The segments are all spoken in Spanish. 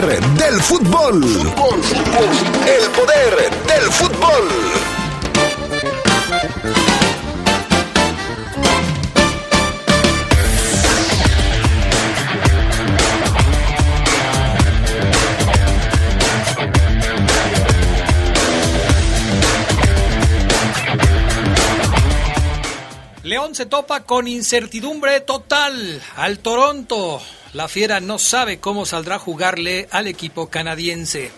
del fútbol. El poder del fútbol. León se topa con incertidumbre total al Toronto. La Fiera no sabe cómo saldrá a jugarle al equipo canadiense.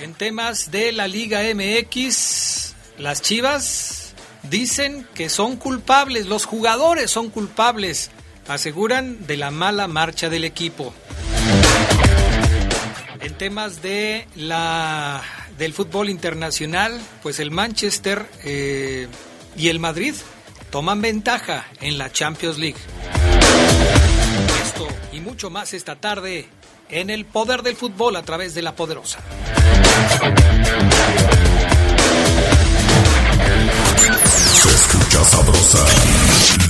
En temas de la Liga MX, las Chivas dicen que son culpables, los jugadores son culpables, aseguran de la mala marcha del equipo. En temas de la del fútbol internacional, pues el Manchester eh, y el Madrid toman ventaja en la Champions League. Esto y mucho más esta tarde en el poder del fútbol a través de la poderosa. Se escucha sabrosa,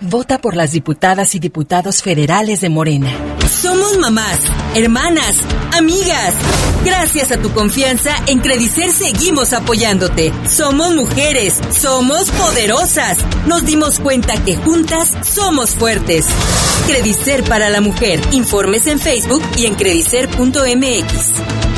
Vota por las diputadas y diputados federales de Morena. Somos mamás, hermanas, amigas. Gracias a tu confianza, en Credicer seguimos apoyándote. Somos mujeres, somos poderosas. Nos dimos cuenta que juntas somos fuertes. Credicer para la mujer. Informes en Facebook y en credicer.mx.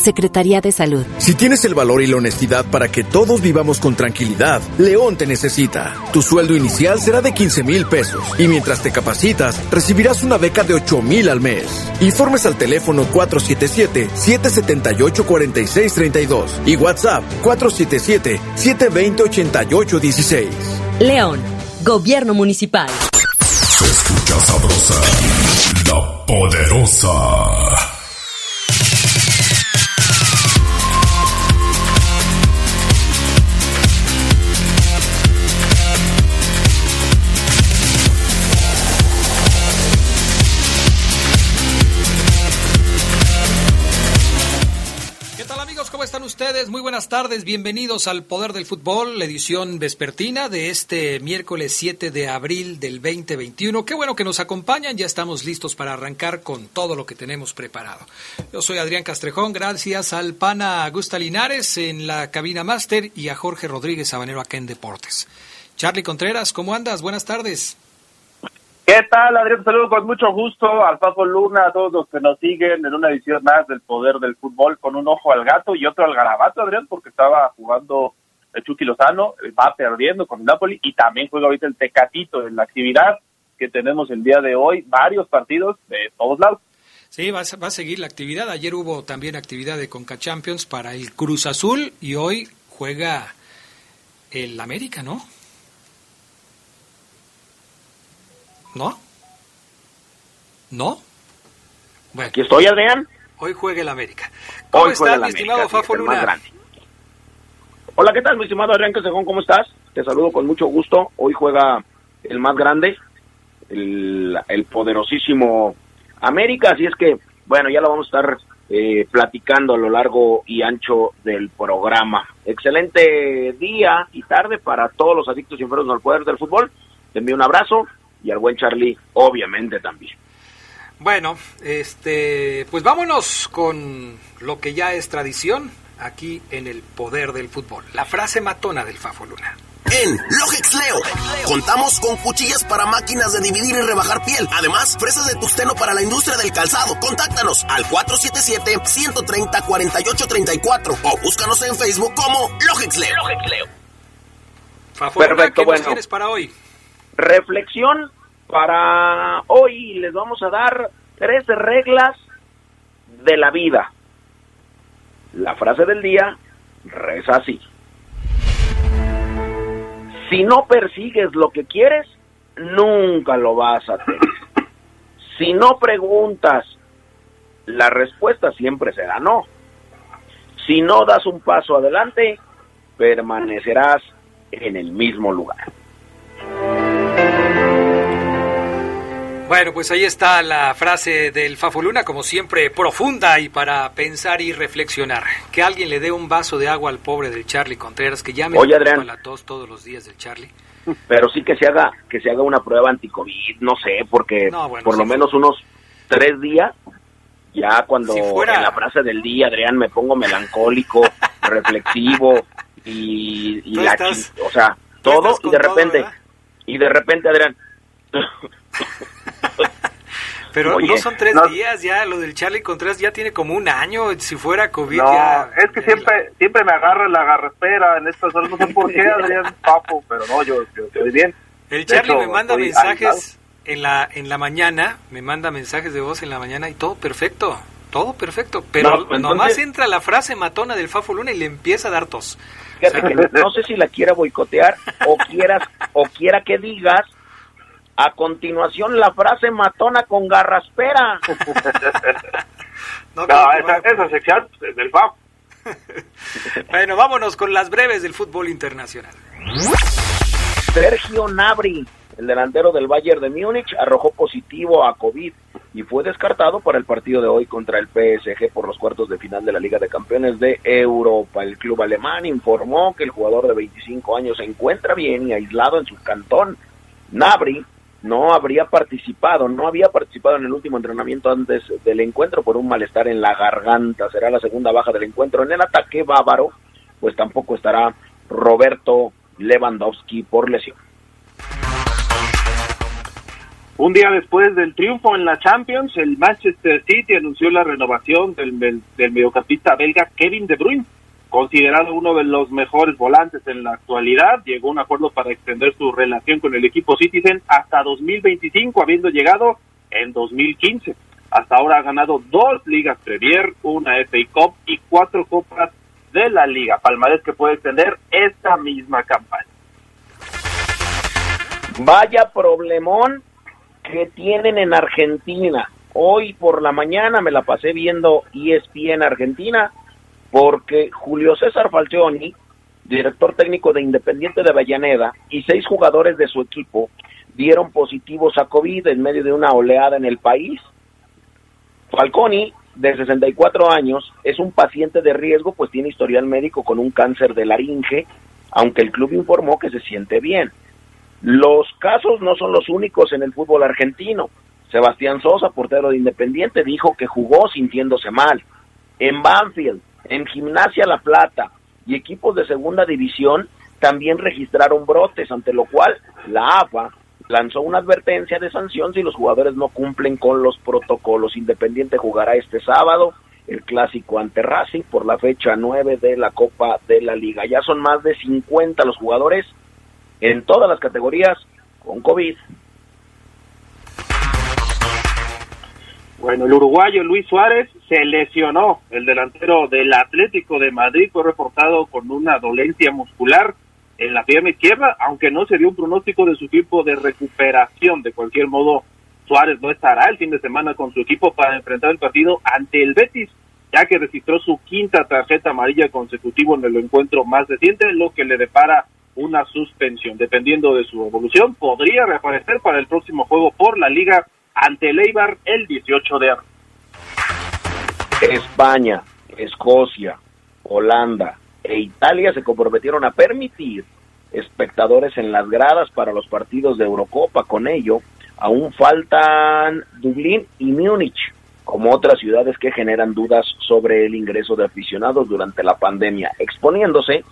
Secretaría de Salud. Si tienes el valor y la honestidad para que todos vivamos con tranquilidad, León te necesita. Tu sueldo inicial será de 15 mil pesos y mientras te capacitas, recibirás una beca de 8 mil al mes. Informes al teléfono 477-778-4632 y WhatsApp 477-720-8816. León, Gobierno Municipal. Se escucha sabrosa, la poderosa. Ustedes? Muy buenas tardes, bienvenidos al Poder del Fútbol, la edición vespertina de este miércoles 7 de abril del 2021. Qué bueno que nos acompañan, ya estamos listos para arrancar con todo lo que tenemos preparado. Yo soy Adrián Castrejón, gracias al pana Augusta Linares en la cabina máster y a Jorge Rodríguez Sabanero acá en Deportes. Charlie Contreras, ¿cómo andas? Buenas tardes. ¿Qué tal, Adrián? Saludo con mucho gusto al Papo Luna, a todos los que nos siguen en una edición más del Poder del Fútbol, con un ojo al gato y otro al garabato, Adrián, porque estaba jugando el Chucky Lozano, va perdiendo con el Napoli y también juega ahorita el Tecatito en la actividad que tenemos el día de hoy, varios partidos de todos lados. Sí, va, va a seguir la actividad. Ayer hubo también actividad de Conca Champions para el Cruz Azul y hoy juega el América, ¿no? ¿No? ¿No? Bueno, Aquí estoy, Adrián. hoy juega el América. ¿Cómo Hoy estás, mi estimado América, Fafo Luna? Hola, ¿qué tal, mi estimado Adrián Casejón? ¿Cómo estás? Te saludo con mucho gusto. Hoy juega el más grande, el, el poderosísimo América, así es que, bueno, ya lo vamos a estar eh, platicando a lo largo y ancho del programa. Excelente día y tarde para todos los adictos y enfermos al poder del fútbol. Te envío un abrazo y al buen Charlie, obviamente, también. Bueno, este, pues vámonos con lo que ya es tradición aquí en el poder del fútbol. La frase matona del Fafo Luna. En Logex Leo contamos con cuchillas para máquinas de dividir y rebajar piel. Además, fresas de tusteno para la industria del calzado. Contáctanos al 477-130-4834 o búscanos en Facebook como Logex Leo. Perfecto, ¿qué bueno. tienes para hoy? Reflexión para hoy. Les vamos a dar tres reglas de la vida. La frase del día reza así. Si no persigues lo que quieres, nunca lo vas a tener. Si no preguntas, la respuesta siempre será no. Si no das un paso adelante, permanecerás en el mismo lugar. Bueno, pues ahí está la frase del Fafoluna, como siempre, profunda y para pensar y reflexionar. Que alguien le dé un vaso de agua al pobre del Charlie Contreras, que ya me Oye, Adrián. la tos todos los días del Charlie. pero sí que se haga que se haga una prueba anticovid no sé porque No, bueno, por lo menos unos tres días ya cuando Si fuera- en la frase del día Adrián me pongo melancólico reflexivo y, la estás- o sea todo y de todo, repente ¿verdad? y de repente Adrián Pero Oye, no son tres no- días ya, lo del Charlie Contreras ya tiene como un año, si fuera COVID No, ya... es que siempre siempre me agarra la garraspera en estas horas, no sé por qué, Adrián Papo, pero no, yo, yo estoy bien. El Charlie hecho, me manda mensajes en la, en la mañana, me manda mensajes de voz en la mañana y todo perfecto, todo perfecto, pero No, entonces- nomás entra la frase matona del Fafo Luna y le empieza a dar tos. fíjate que no sé si la quiera boicotear o quieras o quiera que digas a continuación la frase matona con garraspera No, No, esa, esa sección es del Papo. Bueno, vámonos con las breves del fútbol internacional. Sergio Nabri, el delantero del Bayern de Múnich, arrojó positivo a COVID y fue descartado para el partido de hoy contra el PSG por los cuartos de final de la Liga de Campeones de Europa. El club alemán informó que el jugador de 25 años se encuentra bien y aislado en su cantón. Nabri no habría participado, no había participado en el último entrenamiento antes del encuentro por un malestar en la garganta. Será la segunda baja del encuentro. En el ataque bávaro, pues tampoco estará Roberto Lewandowski por lesión. Un día después del triunfo en la Champions, el Manchester City anunció la renovación del, del, mediocampista belga Kevin De Bruyne, considerado uno de los mejores volantes en la actualidad. Llegó a un acuerdo para extender su relación con el equipo Citizen hasta 2025, habiendo llegado en 2015. Hasta ahora ha ganado dos ligas Premier, una FA Cup y cuatro copas de la liga. Palmarés que puede extender esta misma campaña. Vaya problemón que tienen en Argentina. Hoy por la mañana me la pasé viendo ESPN Argentina porque Julio César Falcioni, director técnico de Independiente de Avellaneda, y seis jugadores de su equipo dieron positivos a COVID en medio de una oleada en el país. Falconi, de 64 años, es un paciente de riesgo, pues tiene historial médico con un cáncer de laringe, aunque el club informó que se siente bien. Los casos no son los únicos en el fútbol argentino. Sebastián Sosa, portero de Independiente, dijo que jugó sintiéndose mal. En Banfield, en Gimnasia La Plata y equipos de segunda división también registraron brotes, ante lo cual la AFA lanzó una advertencia de sanción si los jugadores no cumplen con los protocolos. Independiente jugará este sábado el clásico ante Racing por la fecha 9 de la Copa de la Liga. Ya son más de 50 los jugadores en todas las categorías con COVID. Bueno, el uruguayo Luis Suárez se lesionó. El delantero del Atlético de Madrid fue reportado con una dolencia muscular en la pierna izquierda, aunque no se dio un pronóstico de su tiempo de recuperación. De cualquier modo, Suárez no estará el fin de semana con su equipo para enfrentar el partido ante el Betis, ya que registró su quinta tarjeta amarilla consecutiva en el encuentro más reciente, lo que le depara una suspensión. Dependiendo de su evolución, podría reaparecer para el próximo juego por la liga ante el el 18 de abril. España, Escocia, Holanda e Italia se comprometieron a permitir espectadores en las gradas para los partidos de Eurocopa. Con ello, aún faltan Dublín y Múnich, como otras ciudades que generan dudas sobre el ingreso de aficionados durante la pandemia, exponiéndose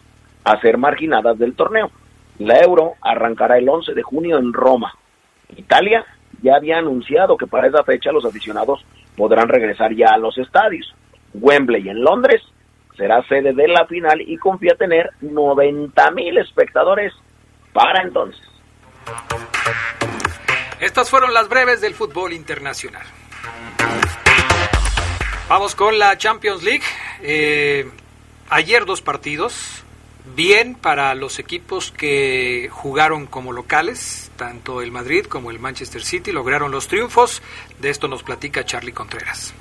a ser marginadas del torneo. La Euro arrancará el 11 de junio en Roma. Italia ya había anunciado que para esa fecha los aficionados podrán regresar ya a los estadios. Wembley en Londres será sede de la final y confía tener 90 mil espectadores para entonces. Estas fueron las breves del fútbol internacional. Vamos con la Champions League. Eh, ayer dos partidos. Bien para los equipos que jugaron como locales, tanto el Madrid como el Manchester City lograron los triunfos. De esto nos platica Charlie Contreras.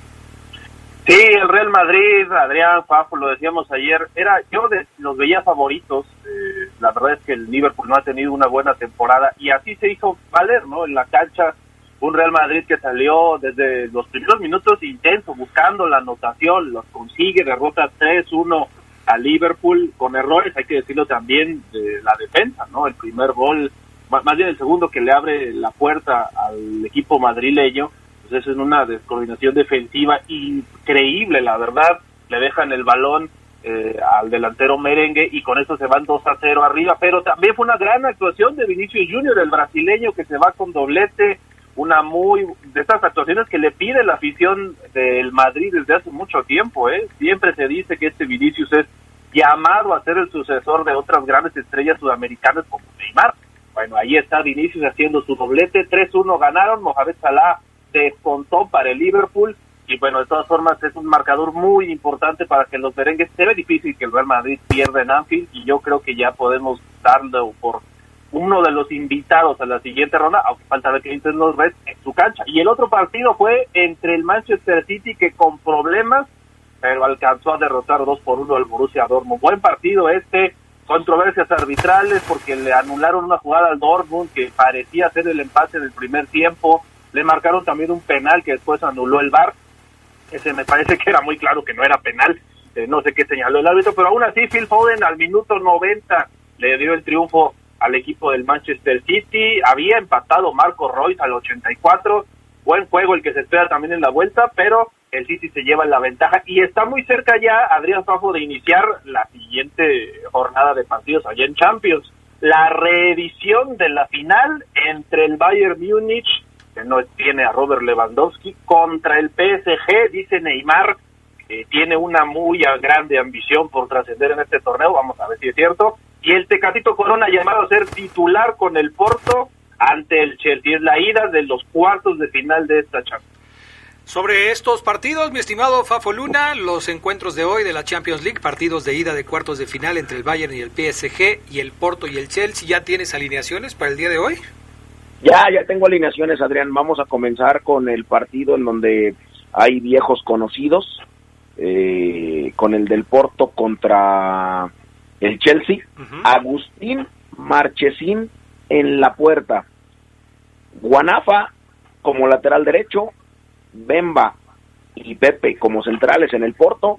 Sí, el Real Madrid, Adrián, Fafo, lo decíamos ayer, era yo de, los veía favoritos. Eh, la verdad es que el Liverpool no ha tenido una buena temporada y así se hizo valer, ¿no? En la cancha, un Real Madrid que salió desde los primeros minutos intenso, buscando la anotación, los consigue, derrota 3-1 a Liverpool con errores, hay que decirlo también, de la defensa, ¿no? El primer gol, más bien el segundo que le abre la puerta al equipo madrileño pues es una descoordinación defensiva increíble, la verdad. Le dejan el balón eh, al delantero merengue y con eso se van 2 a 0 arriba. Pero también fue una gran actuación de Vinicius Junior, el brasileño que se va con doblete. Una muy de estas actuaciones que le pide la afición del Madrid desde hace mucho tiempo. ¿eh? Siempre se dice que este Vinicius es llamado a ser el sucesor de otras grandes estrellas sudamericanas como Neymar. Bueno, ahí está Vinicius haciendo su doblete. 3-1 ganaron. Mohamed Salah descontó para el Liverpool y bueno, de todas formas es un marcador muy importante para que los merengues, se ve difícil que el Real Madrid pierda en Anfield y yo creo que ya podemos darlo por uno de los invitados a la siguiente ronda, aunque falta ver que dicen los Reds en su cancha. Y el otro partido fue entre el Manchester City que con problemas, pero alcanzó a derrotar dos por uno al Borussia Dortmund. Buen partido este, controversias arbitrales porque le anularon una jugada al Dortmund que parecía ser el empate del primer tiempo le marcaron también un penal que después anuló el VAR. Ese me parece que era muy claro que no era penal. Eh, no sé qué señaló el árbitro, pero aún así Phil Foden al minuto 90 le dio el triunfo al equipo del Manchester City. Había empatado Marco Royce al 84. Buen juego el que se espera también en la vuelta, pero el City se lleva la ventaja y está muy cerca ya Adrián Fafo de iniciar la siguiente jornada de partidos allá en Champions. La reedición de la final entre el Bayern Múnich no tiene a Robert Lewandowski contra el PSG, dice Neymar, que tiene una muy grande ambición por trascender en este torneo, vamos a ver si es cierto, y el Tecatito Corona llamado a ser titular con el Porto ante el Chelsea, es la ida de los cuartos de final de esta Champions. Sobre estos partidos, mi estimado Fafo Luna, los encuentros de hoy de la Champions League, partidos de ida de cuartos de final entre el Bayern y el PSG y el Porto y el Chelsea, ¿ya tienes alineaciones para el día de hoy? Ya, ya tengo alineaciones, Adrián. Vamos a comenzar con el partido en donde hay viejos conocidos, eh, con el del Porto contra el Chelsea. Agustín Marchesín en la puerta. Guanafa como lateral derecho. Bemba y Pepe como centrales en el Porto.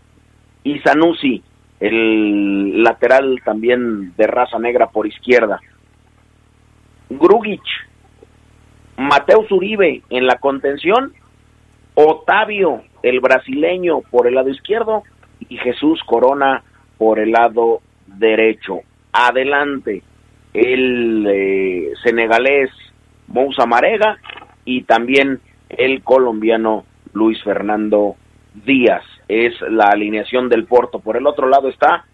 Y Sanusi, el lateral también de raza negra por izquierda. Grugic Mateus Uribe en la contención, Otavio, el brasileño, por el lado izquierdo y Jesús Corona por el lado derecho. Adelante, el eh, senegalés Moussa Marega y también el colombiano Luis Fernando Díaz. Es la alineación del Porto. Por el otro lado está,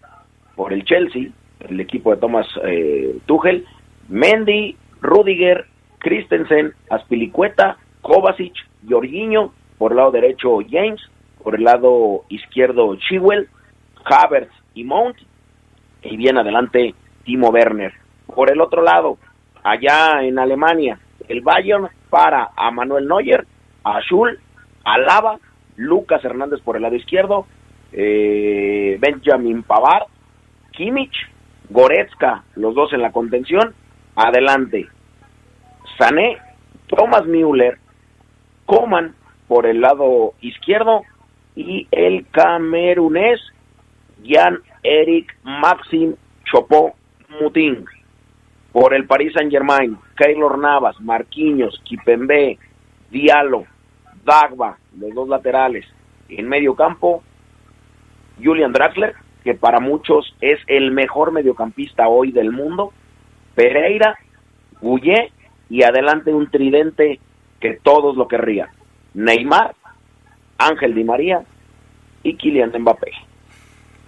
por el Chelsea, el equipo de Thomas eh, Tuchel, Mendy, Rudiger, Christensen, Aspilicueta, Kovacic, Jorginho, por el lado derecho James, por el lado izquierdo Chiwell, Havertz y Mount, y bien adelante Timo Werner. Por el otro lado, allá en Alemania, el Bayern para a Manuel Neuer, a Schul, a Lava, Lucas Hernández por el lado izquierdo, eh, Benjamin Pavard, Kimmich, Goretzka, los dos en la contención, adelante Sané, Thomas Müller, Coman por el lado izquierdo y el camerunés Jan Eric Maxim Chopó Mutín. Por el Paris Saint Germain, Keylor Navas, Marquinhos, Kipembe, Diallo, Dagba, los dos laterales. En medio campo, Julian Draxler, que para muchos es el mejor mediocampista hoy del mundo, Pereira, Goulet y adelante un tridente que todos lo querrían. Neymar, Ángel Di María y Kylian Mbappé.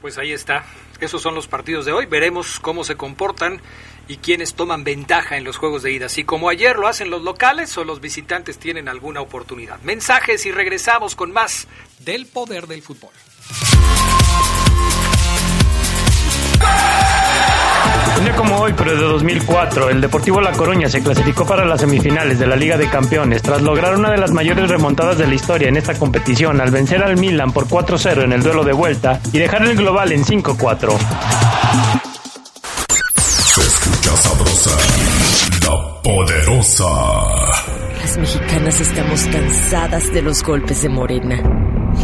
Pues ahí está. Esos son los partidos de hoy. Veremos cómo se comportan y quiénes toman ventaja en los juegos de ida. Si como ayer lo hacen los locales o los visitantes tienen alguna oportunidad. Mensajes y regresamos con más del poder del fútbol. Un día como hoy, pero de 2004, el Deportivo La Coruña se clasificó para las semifinales de la Liga de Campeones tras lograr una de las mayores remontadas de la historia en esta competición al vencer al Milan por 4-0 en el duelo de vuelta y dejar el global en 5-4. Se escucha sabrosa, la poderosa. Las mexicanas estamos cansadas de los golpes de Morena.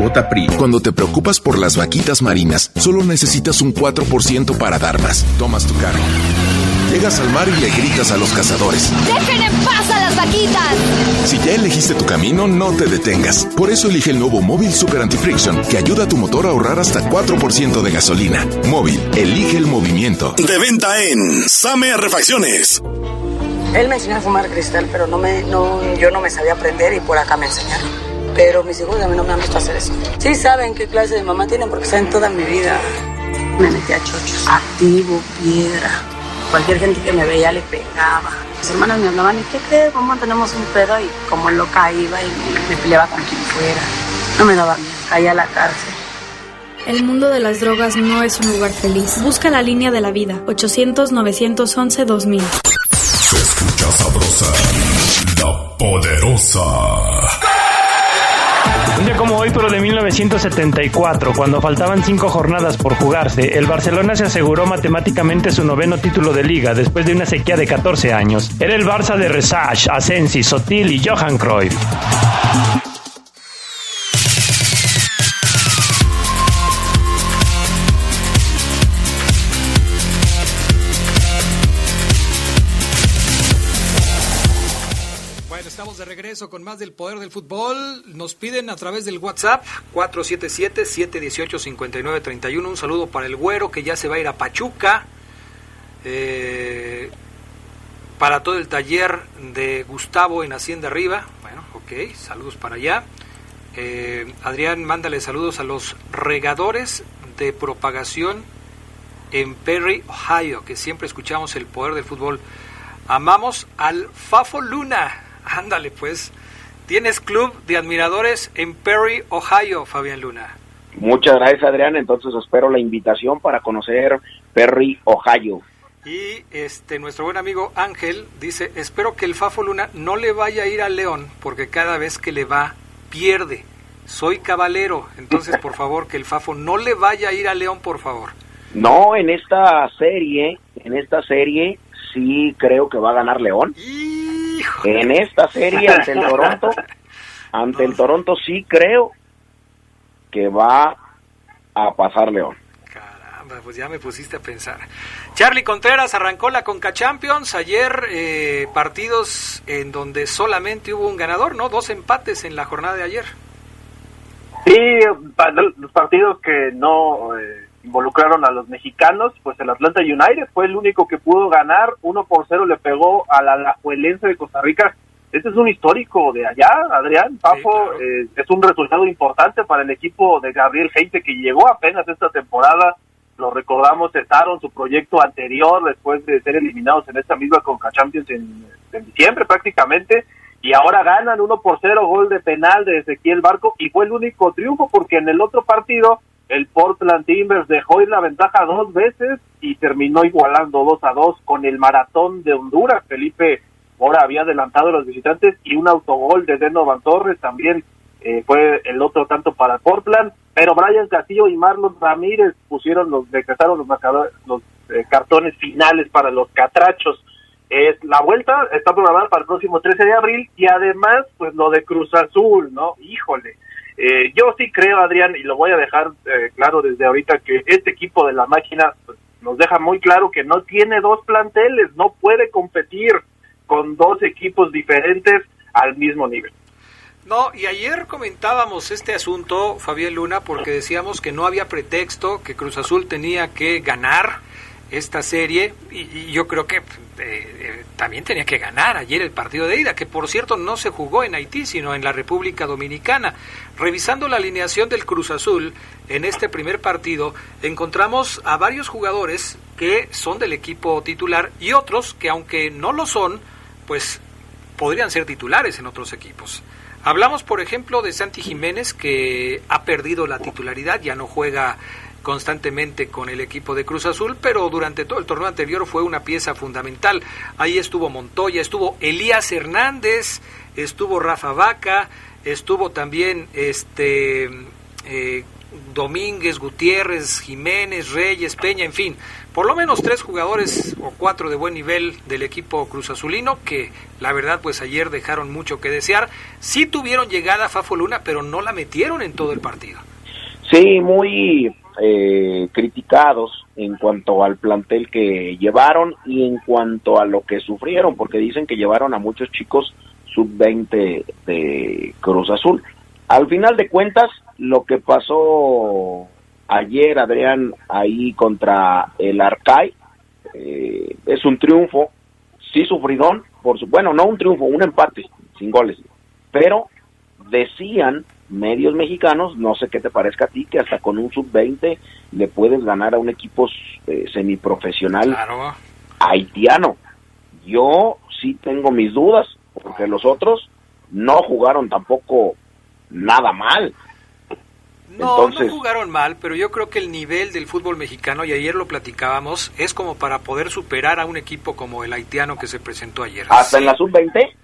Vota PRI. Cuando te preocupas por las vaquitas marinas, solo necesitas un 4% para dar más. Tomas tu cargo. Llegas al mar y le gritas a los cazadores. ¡Dejen en paz a las vaquitas! Si ya elegiste tu camino, no te detengas. Por eso elige el nuevo Móvil Super Anti-Friction, que ayuda a tu motor a ahorrar hasta 4% de gasolina. Móvil, elige el movimiento. De venta en Same Refacciones. Él me enseñó a fumar cristal, pero no me, no, yo no me sabía aprender y por acá me enseñaron. Pero mis hijos a mí no me han visto hacer eso. Sí saben qué clase de mamá tienen porque saben toda mi vida. Me metí a chochos. Activo, piedra. Cualquier gente que me veía le pegaba. Mis hermanas me hablaban, ¿y qué crees? ¿Cómo tenemos un pedo? Y como loca iba y me, me peleaba con quien fuera. No me daba miedo, caía a la cárcel. El mundo de las drogas no es un lugar feliz. Busca la línea de la vida. 800-911-2000. Se escucha sabrosa, la poderosa. 1974, cuando faltaban cinco jornadas por jugarse, el Barcelona se aseguró matemáticamente su noveno título de liga después de una sequía de 14 años. Era el Barça de Resage, Asensi, Sotil y Johan Cruyff. Regreso con más del poder del fútbol. Nos piden a través del WhatsApp 477-718-5931. Un saludo para el güero que ya se va a ir a Pachuca. Eh, para todo el taller de Gustavo en Hacienda Arriba. Bueno, ok, saludos para allá. Eh, Adrián, mándale saludos a los regadores de propagación en Perry, Ohio, que siempre escuchamos el poder del fútbol. Amamos al Fafo Luna. Ándale, pues. Tienes club de admiradores en Perry, Ohio, Fabián Luna. Muchas gracias, Adrián. Entonces espero la invitación para conocer Perry, Ohio. Y este nuestro buen amigo Ángel dice, espero que el Fafo Luna no le vaya a ir al León, porque cada vez que le va, pierde. Soy cabalero, entonces por favor, que el Fafo no le vaya a ir al León, por favor. No, en esta serie, en esta serie sí creo que va a ganar León. En esta serie ante el Toronto, ante el Toronto sí creo que va a pasar León. Caramba, pues ya me pusiste a pensar. Charlie Contreras arrancó la Conca Champions ayer, eh, partidos en donde solamente hubo un ganador, ¿no? Dos empates en la jornada de ayer. Sí, los partidos que no eh, involucraron a los mexicanos, pues el Atlanta United fue el único que pudo ganar, uno por cero le pegó a la Alajuelense de Costa Rica. Este es un histórico de allá, Adrián, Papo, eh, es un resultado importante para el equipo de Gabriel Heite que llegó apenas esta temporada, lo recordamos, cesaron su proyecto anterior después de ser eliminados en esta misma Conca Champions en, en diciembre prácticamente, y ahora ganan uno por cero gol de penal de Ezequiel Barco y fue el único triunfo porque en el otro partido el Portland Timbers dejó ir la ventaja dos veces y terminó igualando dos a dos con el maratón de Honduras. Felipe ahora había adelantado a los visitantes y un autogol de Denovan Torres también eh, fue el otro tanto para Portland, pero Brian Castillo y Marlon Ramírez pusieron los decretaron los los eh, cartones finales para los catrachos. es la vuelta, está programada para el próximo 13 de abril y además, pues lo de Cruz Azul, ¿no? Híjole. Eh, yo sí creo, Adrián, y lo voy a dejar eh, claro desde ahorita, que este equipo de la máquina pues, nos deja muy claro que no tiene dos planteles, no puede competir con dos equipos diferentes al mismo nivel. No, y ayer comentábamos este asunto, Fabián Luna, porque decíamos que no había pretexto, que Cruz Azul tenía que ganar esta serie y, yo creo que eh, eh, también tenía que ganar ayer el partido de ida, que por cierto no se jugó en Haití, sino en la República Dominicana. Revisando la alineación del Cruz Azul en este primer partido, encontramos a varios jugadores que son del equipo titular y otros que aunque no lo son, pues podrían ser titulares en otros equipos. Hablamos, por ejemplo, de Santi Jiménez, que ha perdido la titularidad, ya no juega constantemente con el equipo de Cruz Azul, pero durante todo el torneo anterior fue una pieza fundamental. Ahí estuvo Montoya, estuvo Elías Hernández, estuvo Rafa Vaca, estuvo también este eh, Domínguez, Gutiérrez, Jiménez, Reyes, Peña, en fin, por lo menos tres jugadores o cuatro de buen nivel del equipo Cruz Azulino que la verdad pues ayer dejaron mucho que desear. Sí tuvieron llegada Fafo Luna, pero no la metieron en todo el partido. Sí, muy eh, criticados en cuanto al plantel que llevaron y en cuanto a lo que sufrieron, porque dicen que llevaron a muchos chicos sub-20 de Cruz Azul. Al final de cuentas, lo que pasó ayer, Adrián, ahí contra el Arcai, eh, es un triunfo, sí sufridón, por su, bueno, no un triunfo, un empate, sin goles, pero decían medios mexicanos, no sé qué te parezca a ti, que hasta con un sub-20 le puedes ganar a un equipo eh, semiprofesional haitiano. Yo sí tengo mis dudas, porque los otros no jugaron tampoco nada mal. No, no jugaron mal, pero yo creo que el nivel del fútbol mexicano, y ayer lo platicábamos, es como para poder superar a un equipo como el haitiano que se presentó ayer. ¿Hasta en la sub-20?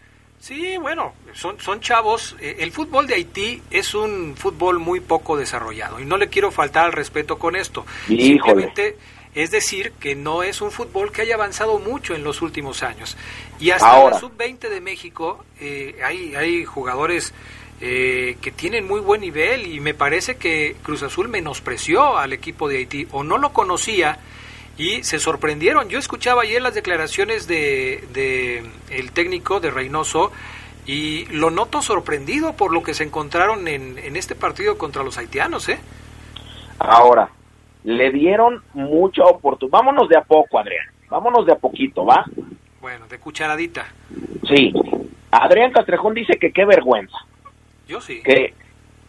Sí, bueno, son, son chavos. Eh, el fútbol de Haití es un fútbol muy poco desarrollado y no le quiero faltar al respeto con esto. Simplemente es decir que no es un fútbol que haya avanzado mucho en los últimos años. Y hasta la sub-20 de México eh, hay, hay jugadores eh, que tienen muy buen nivel y me parece que Cruz Azul menospreció al equipo de Haití o no lo conocía y se sorprendieron. Yo escuchaba ayer las declaraciones de, el técnico de Reynoso y lo noto sorprendido por lo que se encontraron en, en este partido contra los haitianos, ¿eh? Ahora, le dieron mucha oportunidad. Vámonos de a poco, Adrián. Vámonos de a poquito, ¿va? Bueno, de cucharadita. Sí. Adrián Castrejón dice que qué vergüenza. Yo sí. Que,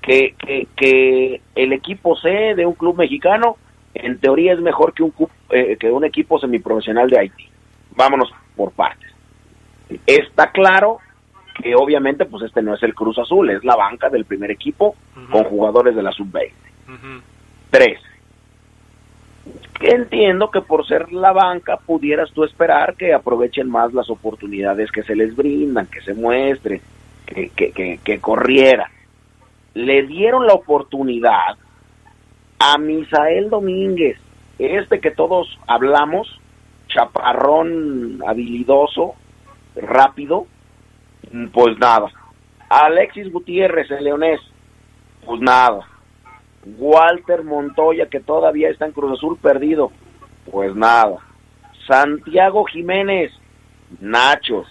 que, que, que el equipo C de un club mexicano en teoría es mejor que un, eh, que un equipo semiprofesional de Haití. Vámonos por partes. Está claro que obviamente pues este no es el Cruz Azul, es la banca del primer equipo con jugadores de la sub-20. Tres. Entiendo que por ser la banca pudieras tú esperar que aprovechen más las oportunidades que se les brindan, que se muestre, que, que, que, que corriera. Le dieron la oportunidad a Misael Domínguez, este que todos hablamos, chaparrón habilidoso, rápido, pues nada. Alexis Gutiérrez, el leonés, pues nada. Walter Montoya, que todavía está en Cruz Azul perdido, pues nada. Santiago Jiménez, Nachos.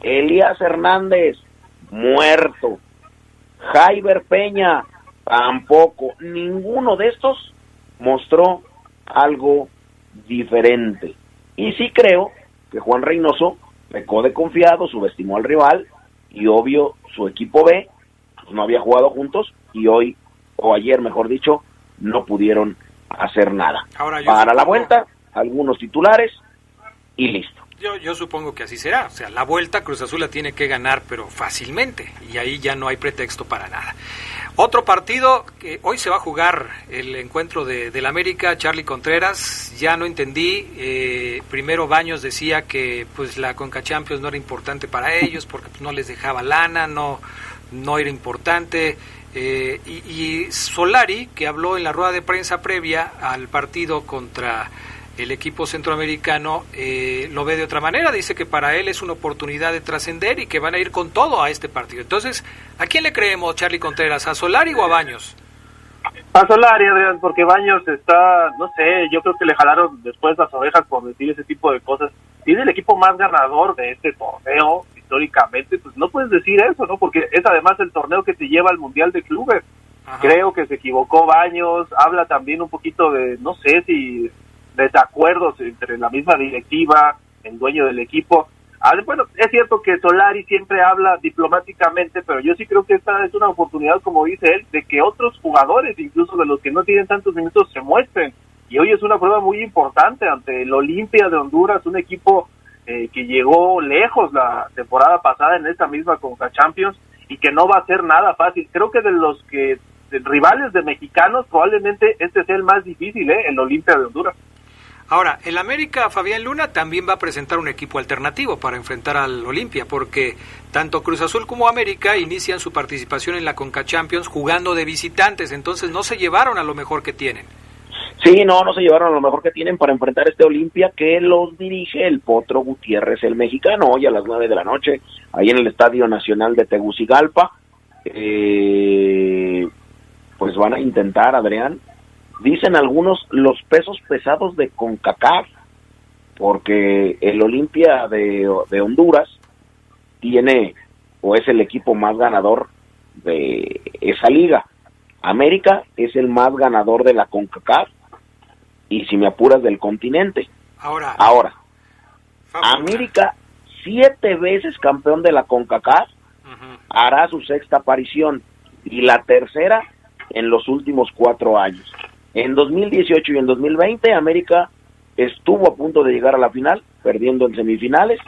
Elías Hernández, muerto. Jaiber Peña, Tampoco, ninguno de estos mostró algo diferente. Y sí creo que Juan Reynoso pecó de confiado, subestimó al rival y obvio su equipo B pues, no había jugado juntos y hoy, o ayer mejor dicho, no pudieron hacer nada. Para la vuelta, algunos titulares y listo. Yo, yo supongo que así será. O sea, la vuelta Cruz Azul la tiene que ganar, pero fácilmente. Y ahí ya no hay pretexto para nada. Otro partido que hoy se va a jugar el encuentro de, del América, Charlie Contreras, ya no entendí, eh, primero Baños decía que pues la Conca Champions no era importante para ellos porque pues, no les dejaba lana, no, no era importante, eh, y, Solari, que habló en la rueda de prensa previa al partido contra el equipo centroamericano eh, lo ve de otra manera. Dice que para él es una oportunidad de trascender y que van a ir con todo a este partido. Entonces, ¿a quién le creemos, Charlie Contreras? ¿A Solari o a Baños? A Solari, Adrián, porque Baños está, no sé, yo creo que le jalaron después las orejas por decir ese tipo de cosas. Tiene el equipo más ganador de este torneo, históricamente, pues no puedes decir eso, ¿no? Porque es además el torneo que te lleva al Mundial de Clubes. Creo que se equivocó Baños, habla también un poquito de, no sé si desacuerdos entre la misma directiva, el dueño del equipo. Ah, bueno, es cierto que Solari siempre habla diplomáticamente, pero yo sí creo que esta es una oportunidad, como dice él, de que otros jugadores, incluso de los que no tienen tantos minutos, se muestren. Y hoy es una prueba muy importante ante el Olimpia de Honduras, un equipo eh, que llegó lejos la temporada pasada en esta misma Conca Champions y que no va a ser nada fácil. Creo que de los que rivales de mexicanos, probablemente este sea el más difícil, ¿eh? el Olimpia de Honduras. Ahora, el América Fabián Luna también va a presentar un equipo alternativo para enfrentar al Olimpia, porque tanto Cruz Azul como América inician su participación en la Conca Champions jugando de visitantes, entonces no se llevaron a lo mejor que tienen. Sí, no, no se llevaron a lo mejor que tienen para enfrentar este Olimpia que los dirige el Potro Gutiérrez, el mexicano, hoy a las nueve de la noche, ahí en el Estadio Nacional de Tegucigalpa. Eh, pues van a intentar, Adrián, dicen algunos los pesos pesados de CONCACAF, porque el Olimpia de, Honduras tiene o es el equipo más ganador de esa liga. América es el más ganador de la CONCACAF y si me apuras del continente. Ahora, ahora América siete veces campeón de la CONCACAF hará su sexta aparición y la tercera en los últimos cuatro años. En 2018 y en 2020 América estuvo a punto de llegar a la final, perdiendo en semifinales,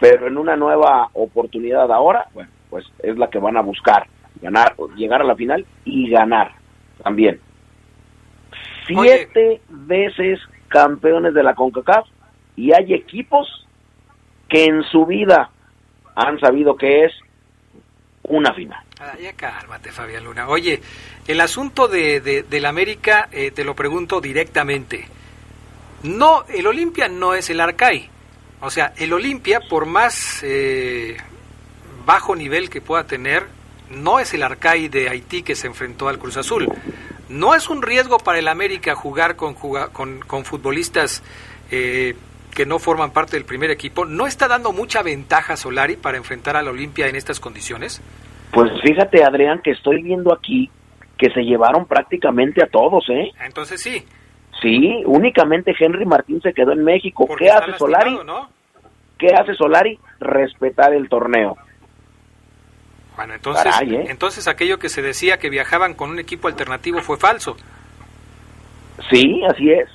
pero en una nueva oportunidad ahora, bueno, pues es la que van a buscar, ganar, llegar a la final y ganar también. Siete veces campeones de la CONCACAF y hay equipos que en su vida han sabido que es una final. Ah, ya cálmate, Fabián Luna. Oye, el asunto de, del América, eh, te lo pregunto directamente. No, el Olimpia no es el Arcai. O sea, el Olimpia, por más eh, bajo nivel que pueda tener, no es el Arcai de Haití que se enfrentó al Cruz Azul. No es un riesgo para el América jugar con, con, con futbolistas eh, que no forman parte del primer equipo. ¿No está dando mucha ventaja Solari para enfrentar al Olimpia en estas condiciones? Pues fíjate, Adrián, que estoy viendo aquí que se llevaron prácticamente a todos, ¿eh? Entonces sí. Sí, únicamente Henry Martín se quedó en México. ¿Qué hace Solari? ¿Qué hace Solari? Respetar el torneo. Bueno, entonces, ¿eh? entonces aquello que se decía que viajaban con un equipo alternativo fue falso. Sí, así es.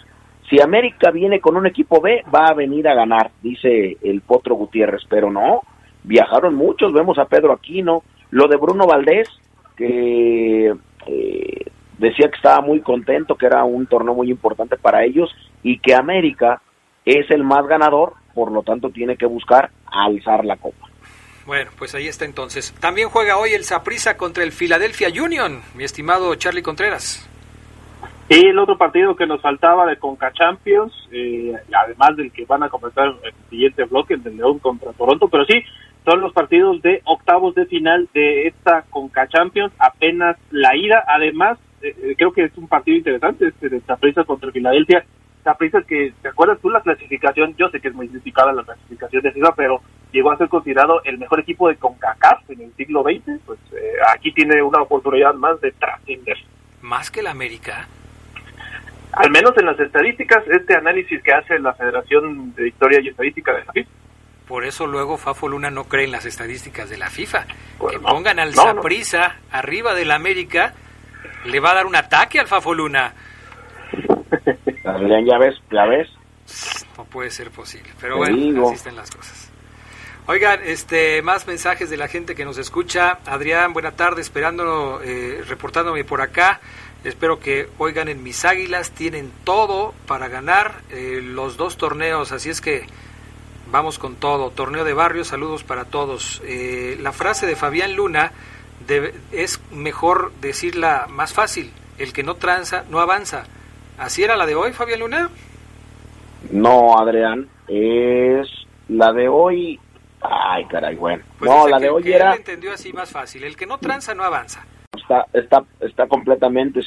Si América viene con un equipo B, va a venir a ganar, dice el Potro Gutiérrez, pero no, viajaron muchos, vemos a Pedro Aquino, lo de Bruno Valdés, que eh, decía que estaba muy contento, que era un torneo muy importante para ellos y que América es el más ganador, por lo tanto tiene que buscar alzar la copa. Bueno, pues ahí está entonces. También juega hoy el Saprissa contra el Philadelphia Union, mi estimado Charlie Contreras. Y el otro partido que nos faltaba de Conca Champions, eh, además del que van a comenzar el siguiente bloque, el de León contra Toronto, pero sí, son los partidos de octavos de final de esta Conca Champions, apenas la ida. Además, eh, eh, creo que es un partido interesante este de Zaprisa contra Filadelfia. Zaprisa que, ¿te acuerdas tú la clasificación? Yo sé que es muy criticada la clasificación de FIFA, pero llegó a ser considerado el mejor equipo de CONCACAF en el siglo XX. Pues eh, aquí tiene una oportunidad más de trascender. ¿Más que la América? Al menos en las estadísticas, este análisis que hace la Federación de Historia y Estadística de la FIFA por eso luego Fafo Luna no cree en las estadísticas de la FIFA. que pongan al Zaprisa arriba del América, le va a dar un ataque al Fafo Luna. ya ves, ya ves. No puede ser posible, pero bueno, así están las cosas. Oigan, este, más mensajes de la gente que nos escucha. Adrián, buena tarde, esperando, eh, reportándome por acá. Espero que oigan en mis águilas, tienen todo para ganar eh, los dos torneos, así es que Vamos con todo. Torneo de barrio, saludos para todos. Eh, la frase de Fabián Luna es mejor decirla más fácil. El que no tranza, no avanza. ¿Así era la de hoy, Fabián Luna? No, Adrián, es la de hoy. Ay, caray, bueno. Pues no, la que- de hoy que era. él entendió así más fácil. El que no tranza no avanza. Está, está, está completamente.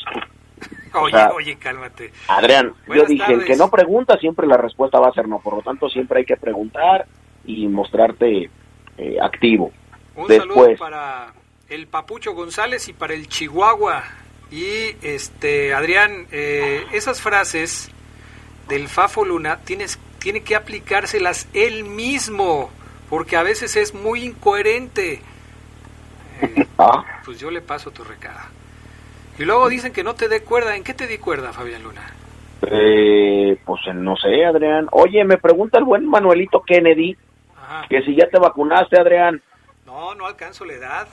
Oye, sea, oye, cálmate. Adrián, yo dije, el que no pregunta, siempre la respuesta va a ser no. Por lo tanto, siempre hay que preguntar y mostrarte eh, activo. Un saludo Después, para el Papucho González y para el Chihuahua. Y este Adrián, eh, esas frases del Fafo Luna tienes, tiene que aplicárselas él mismo, porque a veces es muy incoherente. Eh, Ah. Pues yo le paso tu recada. Y luego dicen que no te dé cuerda. ¿En qué te di cuerda, Fabián Luna? eh, pues no sé, Adrián. Oye, me pregunta el buen Manuelito Kennedy que si ya te vacunaste, Adrián. No, no alcanzo la edad.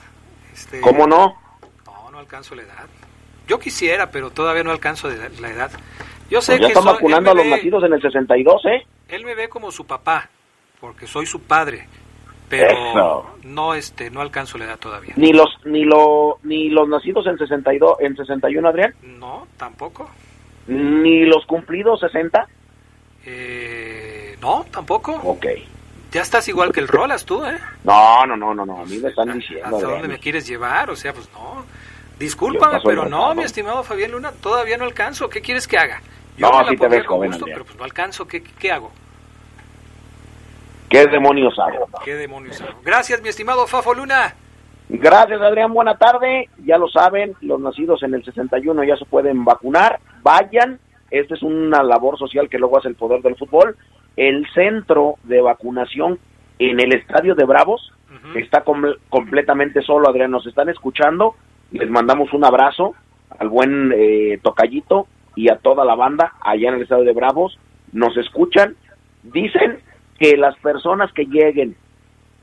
Este, ¿Cómo no? No, no alcanzo la edad. Yo quisiera, pero todavía no alcanzo la edad. Yo sé Pues ya que están vacunando a los nacidos en el 62, ¿eh? Él me ve como su papá, porque soy su padre, pero Eso. no este no alcanzo la edad todavía. Ni los ni lo ni los nacidos en 62 en 61, Adrián, No, tampoco. ni los cumplidos 60. Eh, no, tampoco. Ok. Ya estás igual que el Rolas tú, ¿eh? No, no, no, no, no, a mí me están diciendo, ¿Hasta dónde me quieres llevar? O sea, pues no. Yo Discúlpame, pero no, mi estimado Fabián Luna, todavía no alcanzo. ¿Qué quieres que haga? No, me la sí te ves joven, gusto, pero pues no alcanzo. ¿Qué, qué hago? ¿Qué demonios hago? ¿Qué demonios hago? Gracias, mi estimado Fafo Luna. Gracias, Adrián. Buena tarde. Ya lo saben, los nacidos en el 61 ya se pueden vacunar. Vayan. Esta es una labor social que luego hace el poder del fútbol. El centro de vacunación en el estadio de Bravos está com- completamente solo, Adrián. Nos están escuchando. Les mandamos un abrazo al buen eh, Tocayito y a toda la banda allá en el estadio de Bravos. Nos escuchan. Dicen que las personas que lleguen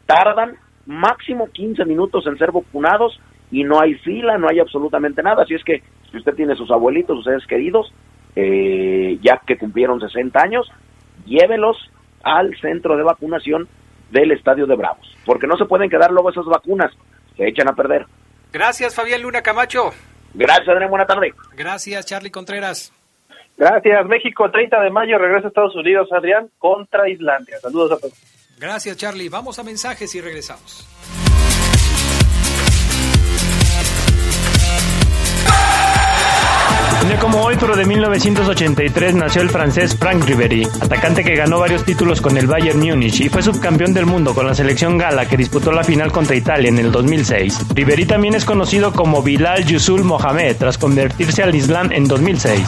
tardan máximo 15 minutos en ser vacunados y no hay fila, no hay absolutamente nada. Así es que si usted tiene sus abuelitos, sus seres queridos, eh, ya que cumplieron 60 años, llévelos al centro de vacunación del Estadio de Bravos, porque no se pueden quedar luego esas vacunas, se echan a perder. Gracias, Fabián Luna Camacho. Gracias, Adrián, buena tarde. Gracias, Charlie Contreras. Gracias, México, 30 de mayo, regresa a Estados Unidos, Adrián, contra Islandia. Saludos a todos. Gracias, Charlie. Vamos a mensajes y regresamos. Un día como hoy, pero de 1983, nació el francés Frank Ribéry, atacante que ganó varios títulos con el Bayern Múnich y fue subcampeón del mundo con la selección gala que disputó la final contra Italia en el 2006. Ribéry también es conocido como Bilal Yusul Mohamed tras convertirse al Islam en 2006.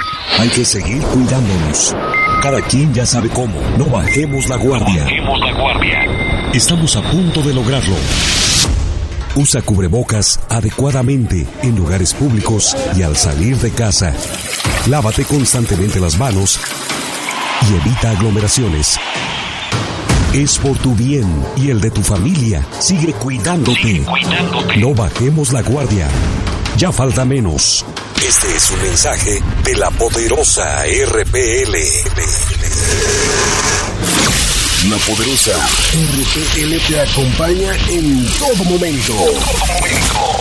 Hay que seguir cuidándonos. Cada quien ya sabe cómo. No bajemos la guardia. la guardia. Estamos a punto de lograrlo. Usa cubrebocas adecuadamente en lugares públicos y al salir de casa. Lávate constantemente las manos y evita aglomeraciones. Es por tu bien y el de tu familia. Sigue cuidándote. No bajemos la guardia. Ya falta menos. Este es un mensaje de la poderosa RPL. La poderosa RPL te acompaña en todo momento.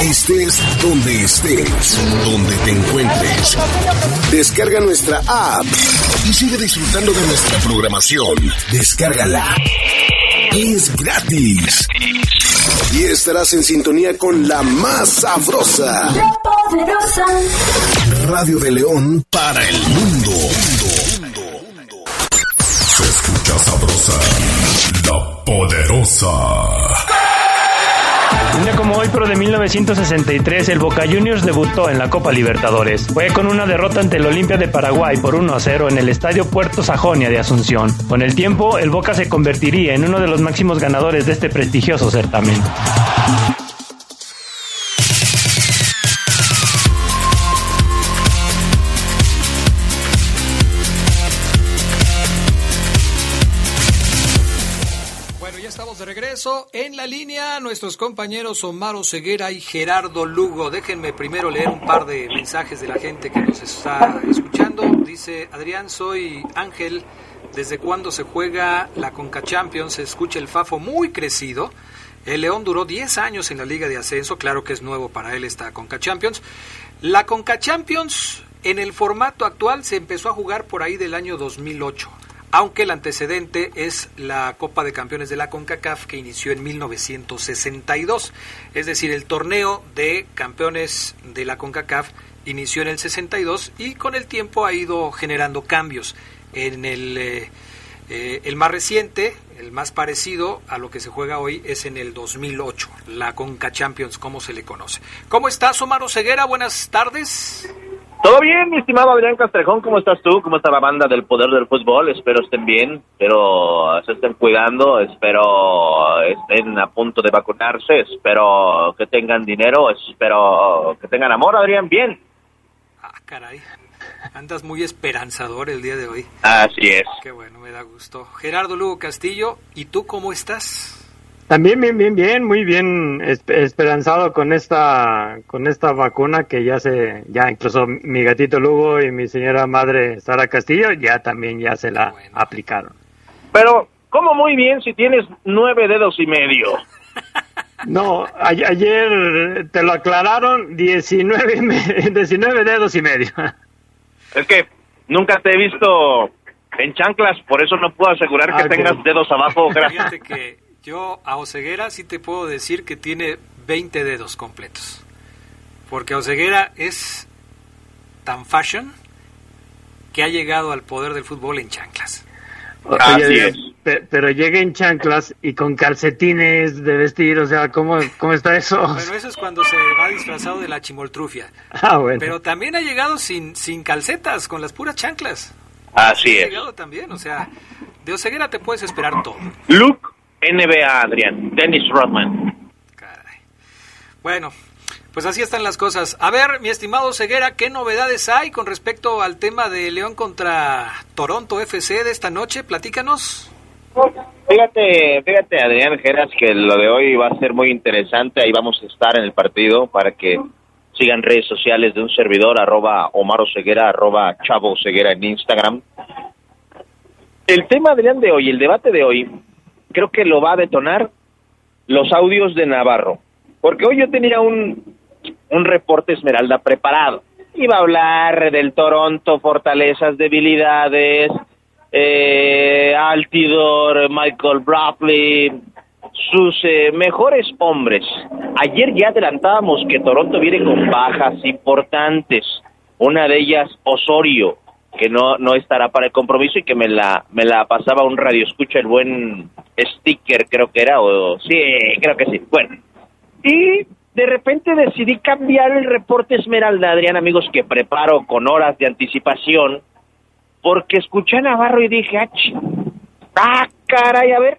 Estés donde estés, donde te encuentres. Descarga nuestra app y sigue disfrutando de nuestra programación. Descárgala. Es gratis. Y estarás en sintonía con la más sabrosa. Radio de León para el mundo. Se escucha sabrosa, la poderosa. Un día como hoy, pero de 1963, el Boca Juniors debutó en la Copa Libertadores. Fue con una derrota ante el Olimpia de Paraguay por 1 a 0 en el Estadio Puerto Sajonia de Asunción. Con el tiempo, el Boca se convertiría en uno de los máximos ganadores de este prestigioso certamen. En la línea, nuestros compañeros Omar Ceguera y Gerardo Lugo. Déjenme primero leer un par de mensajes de la gente que nos está escuchando. Dice Adrián, soy Ángel. ¿Desde cuándo se juega la Conca Champions? Se escucha el Fafo muy crecido. El León duró 10 años en la Liga de Ascenso. Claro que es nuevo para él esta Conca Champions. La Conca Champions en el formato actual se empezó a jugar por ahí del año 2008 aunque el antecedente es la Copa de Campeones de la CONCACAF que inició en 1962. Es decir, el torneo de campeones de la CONCACAF inició en el 62 y con el tiempo ha ido generando cambios. En el, eh, eh, el más reciente, el más parecido a lo que se juega hoy es en el 2008, la CONCA Champions, como se le conoce. ¿Cómo estás, Omar Ceguera? Buenas tardes. Todo bien, mi estimado Adrián Castrejón, ¿cómo estás tú? ¿Cómo está la banda del Poder del Fútbol? Espero estén bien, espero se estén cuidando, espero estén a punto de vacunarse, espero que tengan dinero, espero que tengan amor, Adrián, bien. Ah, caray, andas muy esperanzador el día de hoy. Así es. Qué bueno, me da gusto. Gerardo Lugo Castillo, ¿y tú cómo estás? También bien, bien, bien, muy bien esperanzado con esta, con esta vacuna que ya se, ya incluso mi gatito Lugo y mi señora madre Sara Castillo ya también ya se la aplicaron. Pero, ¿cómo muy bien si tienes nueve dedos y medio? No, ayer te lo aclararon 19, 19 dedos y medio. Es que nunca te he visto en chanclas, por eso no puedo asegurar que ah, tengas dedos abajo. Fíjate que yo a Oseguera sí te puedo decir que tiene 20 dedos completos. Porque Oseguera es tan fashion que ha llegado al poder del fútbol en chanclas. Pero llega en chanclas y con calcetines de vestir, o sea, ¿cómo, cómo está eso? Bueno, eso es cuando se va disfrazado de la chimoltrufia. Ah, bueno. Pero también ha llegado sin, sin calcetas, con las puras chanclas. Así es. Ha llegado también, o sea, de Oseguera te puedes esperar todo. Luke NBA, Adrián. Dennis Rodman. Bueno, pues así están las cosas. A ver, mi estimado Ceguera, ¿qué novedades hay con respecto al tema de León contra Toronto FC de esta noche? Platícanos. Fíjate, fíjate Adrián Geras que lo de hoy va a ser muy interesante. Ahí vamos a estar en el partido para que sigan redes sociales de un servidor, arroba Omar Ceguera, arroba Chavo Ceguera en Instagram. El tema, Adrián, de hoy, el debate de hoy, creo que lo va a detonar los audios de Navarro. Porque hoy yo tenía un, un reporte Esmeralda preparado. Iba a hablar del Toronto, fortalezas, debilidades, eh, Altidor, Michael Bradley, sus eh, mejores hombres. Ayer ya adelantábamos que Toronto viene con bajas importantes. Una de ellas, Osorio, que no, no estará para el compromiso y que me la, me la pasaba un radio escucha el buen sticker, creo que era, o sí, creo que sí. Bueno, y de repente decidí cambiar el reporte Esmeralda, Adrián, amigos, que preparo con horas de anticipación, porque escuché a Navarro y dije, ah, ah caray, a ver,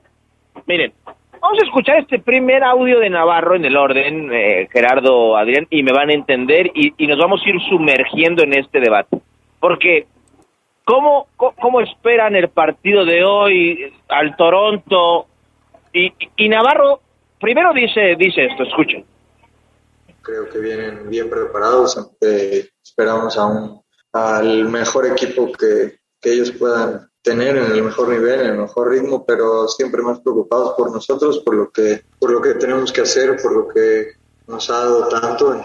miren, vamos a escuchar este primer audio de Navarro en el orden, eh, Gerardo, Adrián, y me van a entender y, y nos vamos a ir sumergiendo en este debate. Porque ¿Cómo, ¿Cómo esperan el partido de hoy al Toronto? Y, y Navarro primero dice, dice esto, escuchen. Creo que vienen bien preparados, esperamos a un, al mejor equipo que, que ellos puedan tener en el mejor nivel, en el mejor ritmo, pero siempre más preocupados por nosotros, por lo que, por lo que tenemos que hacer, por lo que nos ha dado tanto.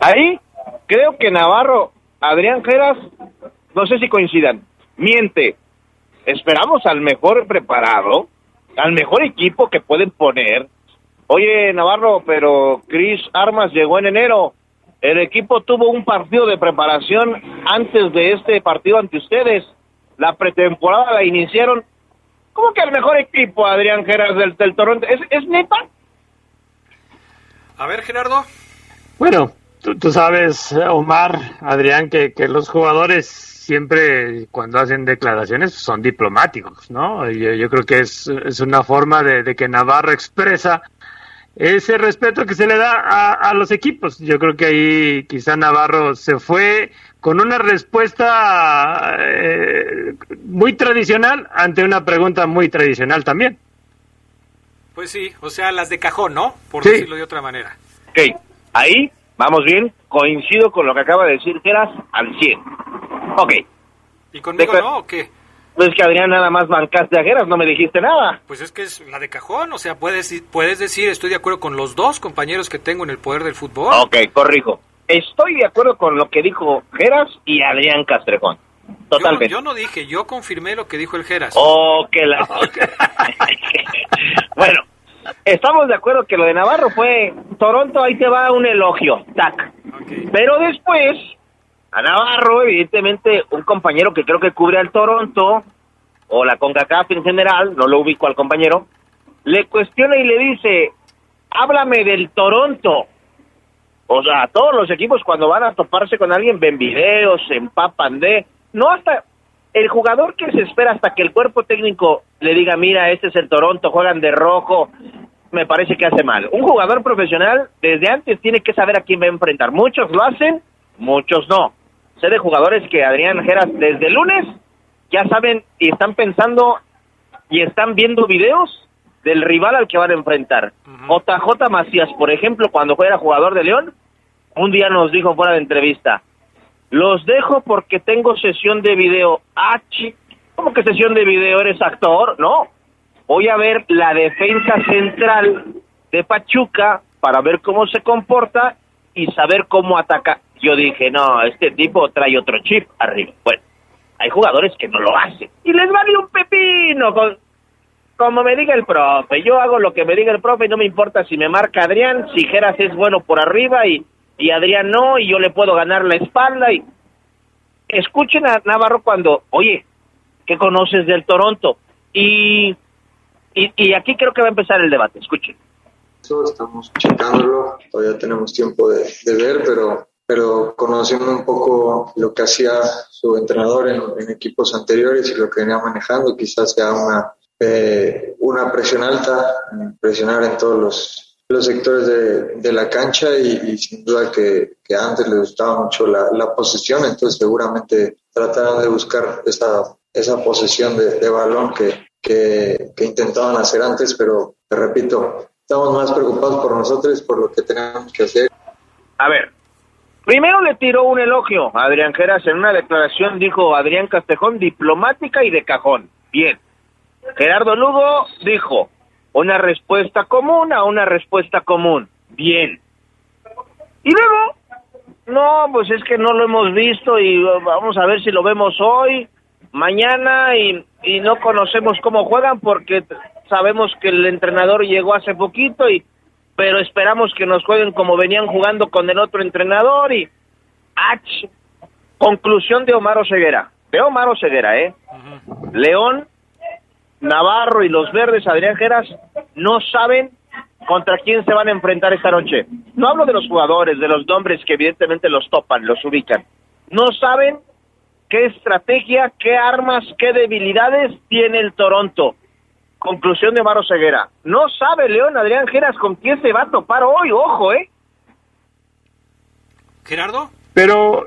Ahí creo que Navarro Adrián Geras, no sé si coincidan, miente. Esperamos al mejor preparado, al mejor equipo que pueden poner. Oye, Navarro, pero Chris Armas llegó en enero. El equipo tuvo un partido de preparación antes de este partido ante ustedes. La pretemporada la iniciaron. ¿Cómo que el mejor equipo, Adrián Geras, del, del Toronto? ¿Es, ¿Es neta? A ver, Gerardo. Bueno, Tú, sabes, Omar, Adrián, que, que, los jugadores siempre cuando hacen declaraciones son diplomáticos, ¿no? Yo, yo creo que es, es una forma de, de, que Navarro expresa ese respeto que se le da a, a, los equipos. Yo creo que ahí quizá Navarro se fue con una respuesta eh, muy tradicional ante una pregunta muy tradicional también. Pues sí, o sea, las de cajón, ¿no? Por decirlo de otra manera. Ok, ahí vamos bien, coincido con lo que acaba de decir Geras al 100. Ok. ¿Y conmigo no o qué? Pues que Adrián nada más bancaste a Geras, no me dijiste nada. Pues es que es la de cajón, o sea, puedes, puedes decir, estoy de acuerdo con los dos compañeros que tengo en el poder del fútbol. Ok, corrijo. Estoy de acuerdo con lo que dijo Geras y Adrián Castrejón. Totalmente. Yo, no dije, yo confirmé lo que dijo el Geras. Oh, que la... bueno, estamos de acuerdo que lo de Navarro fue Toronto, ahí te va un elogio, tac. Pero después, a Navarro, evidentemente, un compañero que creo que cubre al Toronto, o la CONCACAF en general, no lo ubico al compañero, le cuestiona y le dice, háblame del Toronto. O sea, todos los equipos cuando van a toparse con alguien ven videos, se empapan de... No hasta el jugador que se espera hasta que el cuerpo técnico le diga, mira, este es el Toronto, juegan de rojo, me parece que hace mal. Un jugador profesional desde antes tiene que saber a quién va a enfrentar. Muchos lo hacen, muchos no. Sé de jugadores que Adrián Geras desde el lunes ya saben y están pensando y están viendo videos del rival al que van a enfrentar. JJ Macías, por ejemplo, cuando era jugador de León, un día nos dijo fuera de entrevista, los dejo porque tengo sesión de video. Ah, ¿cómo que sesión de video? ¿Eres actor? No. Voy a ver la defensa central de Pachuca para ver cómo se comporta y saber cómo ataca. Yo dije, no, este tipo trae otro chip arriba. Bueno, hay jugadores que no lo hacen. Y les vale un pepino. Con, como me diga el profe, yo hago lo que me diga el profe y no me importa si me marca Adrián, si Geras es bueno por arriba y, y Adrián no, y yo le puedo ganar la espalda. y Escuchen a Navarro cuando, oye, ¿qué conoces del Toronto? Y, y, aquí creo que va a empezar el debate, escuchen. Estamos checándolo, todavía tenemos tiempo de, ver, pero pero conociendo un poco lo que hacía su entrenador en, equipos anteriores y lo que venía manejando, quizás sea una, eh, una presión alta, presionar en todos los, los sectores de, de la cancha y, sin duda que, que, antes le gustaba mucho la, la posesión, entonces seguramente trataron de buscar esa, esa posesión de, de balón que, que, que intentaban hacer antes, pero te repito, estamos más preocupados por nosotros, por lo que tenemos que hacer. A ver, Primero le tiró un elogio a Adrián Geras en una declaración, dijo Adrián Castejón, diplomática y de cajón. Bien. Gerardo Lugo dijo, una respuesta común a una respuesta común. Bien. Y luego, no, pues es que no lo hemos visto y vamos a ver si lo vemos hoy, mañana y, y no conocemos cómo juegan porque sabemos que el entrenador llegó hace poquito y pero esperamos que nos jueguen como venían jugando con el otro entrenador y H. Conclusión de Omar Ceguera. De Omar Ceguera, ¿eh? León, Navarro y los verdes, Adrián Geras, no saben contra quién se van a enfrentar esta noche. No hablo de los jugadores, de los nombres que evidentemente los topan, los ubican. No saben qué estrategia, qué armas, qué debilidades tiene el Toronto. Conclusión de Maro Ceguera. No sabe León Adrián Geras con quién se va a topar hoy, ojo, ¿eh? Gerardo. Pero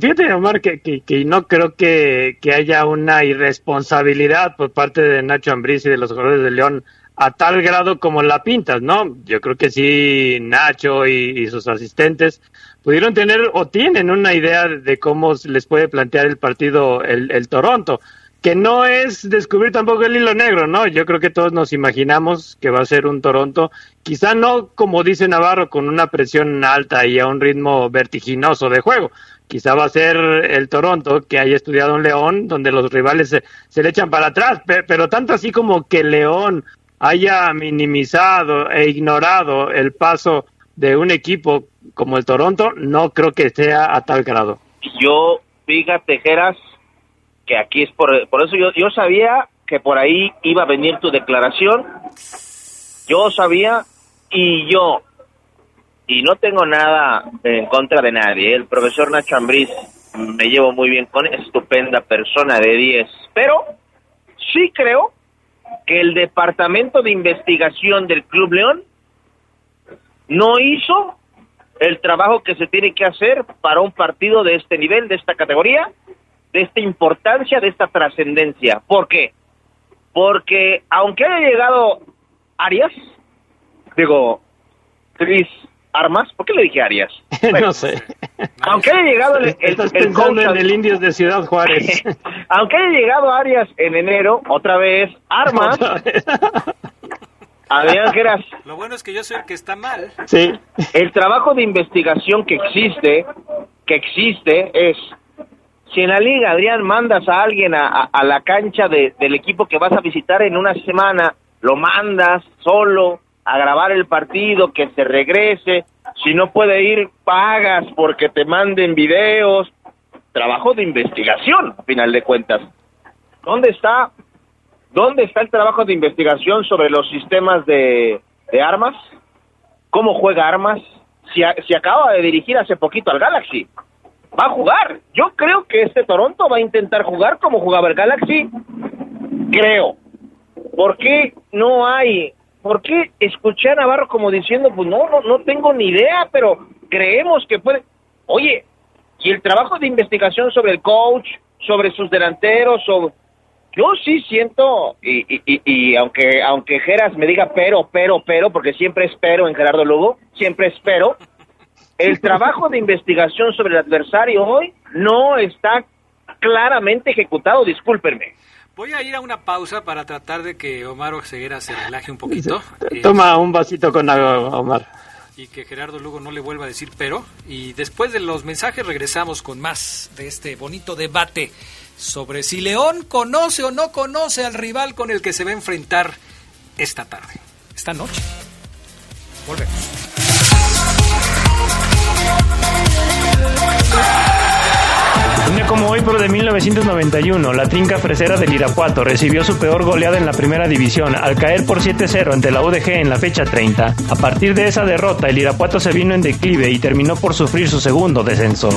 fíjate, Omar, que, que, no creo que, que, haya una irresponsabilidad por parte de Nacho Ambriz y de los jugadores de León a tal grado como la pintas, ¿no? Yo creo que sí, Nacho y, sus asistentes pudieron tener o tienen una idea de cómo les puede plantear el partido el, el Toronto que no es descubrir tampoco el hilo negro, ¿no? Yo creo que todos nos imaginamos que va a ser un Toronto, quizá no como dice Navarro, con una presión alta y a un ritmo vertiginoso de juego. Quizá va a ser el Toronto que haya estudiado un León, donde los rivales se, le echan para atrás, pero, tanto así como que León haya minimizado e ignorado el paso de un equipo como el Toronto, no creo que sea a tal grado. Yo, fíjate, Geras, que aquí es por, por eso yo, yo sabía que por ahí iba a venir tu declaración. Yo sabía y yo, y no tengo nada en contra de nadie, el profesor Nacho Ambriz me llevo muy bien con estupenda persona de 10, pero sí creo que el departamento de investigación del Club León no hizo el trabajo que se tiene que hacer para un partido de este nivel, de esta categoría, de esta importancia, de esta trascendencia. ¿Por qué? Porque aunque haya llegado Arias, digo, Chris Armas, ¿por qué le dije Arias? no sé. Aunque haya llegado el, el, Estás el pensando coach en el Indios de Ciudad Juárez. aunque haya llegado Arias en enero, otra vez, Armas, Adrián Geras, Lo bueno es que yo soy el que está mal. Sí. el trabajo de investigación que existe, que existe es, si en la liga, Adrián, mandas a alguien a, a- la cancha de- del equipo que vas a visitar en una semana, lo mandas solo a grabar el partido, que se regrese, si no puede ir, pagas porque te manden videos, trabajo de investigación, a final de cuentas. ¿Dónde está, dónde está el trabajo de investigación sobre los sistemas de, de armas? ¿Cómo juega armas? Si, a- si acaba de dirigir hace poquito al Galaxy, va a jugar. Yo creo que este Toronto va a intentar jugar como jugaba el Galaxy. Creo. ¿Por qué no hay? ¿Por qué escuché a Navarro como diciendo, pues no, no, no tengo ni idea, pero creemos que puede. Oye, y el trabajo de investigación sobre el coach, sobre sus delanteros, sobre... yo sí siento, y, y, y, y aunque, aunque Geras me diga pero, pero, pero, porque siempre espero en Gerardo Lugo, siempre espero, el trabajo de investigación sobre el adversario hoy no está claramente ejecutado, discúlpenme. Voy a ir a una pausa para tratar de que Omar Oseguera se relaje un poquito. eh, Toma un vasito con agua, Omar. y que Gerardo Lugo no le vuelva a decir pero. Y después de los mensajes regresamos con más de este bonito debate sobre si León conoce o no conoce al rival con el que se va a enfrentar esta tarde, esta noche. Volvemos. Como hoy, pero de 1991, la trinca fresera del Irapuato recibió su peor goleada en la primera división al caer por 7-0 ante la UDG en la fecha 30. A partir de esa derrota, el Irapuato se vino en declive y terminó por sufrir su segundo descenso.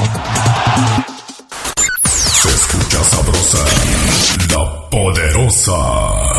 Se escucha sabrosa, la poderosa.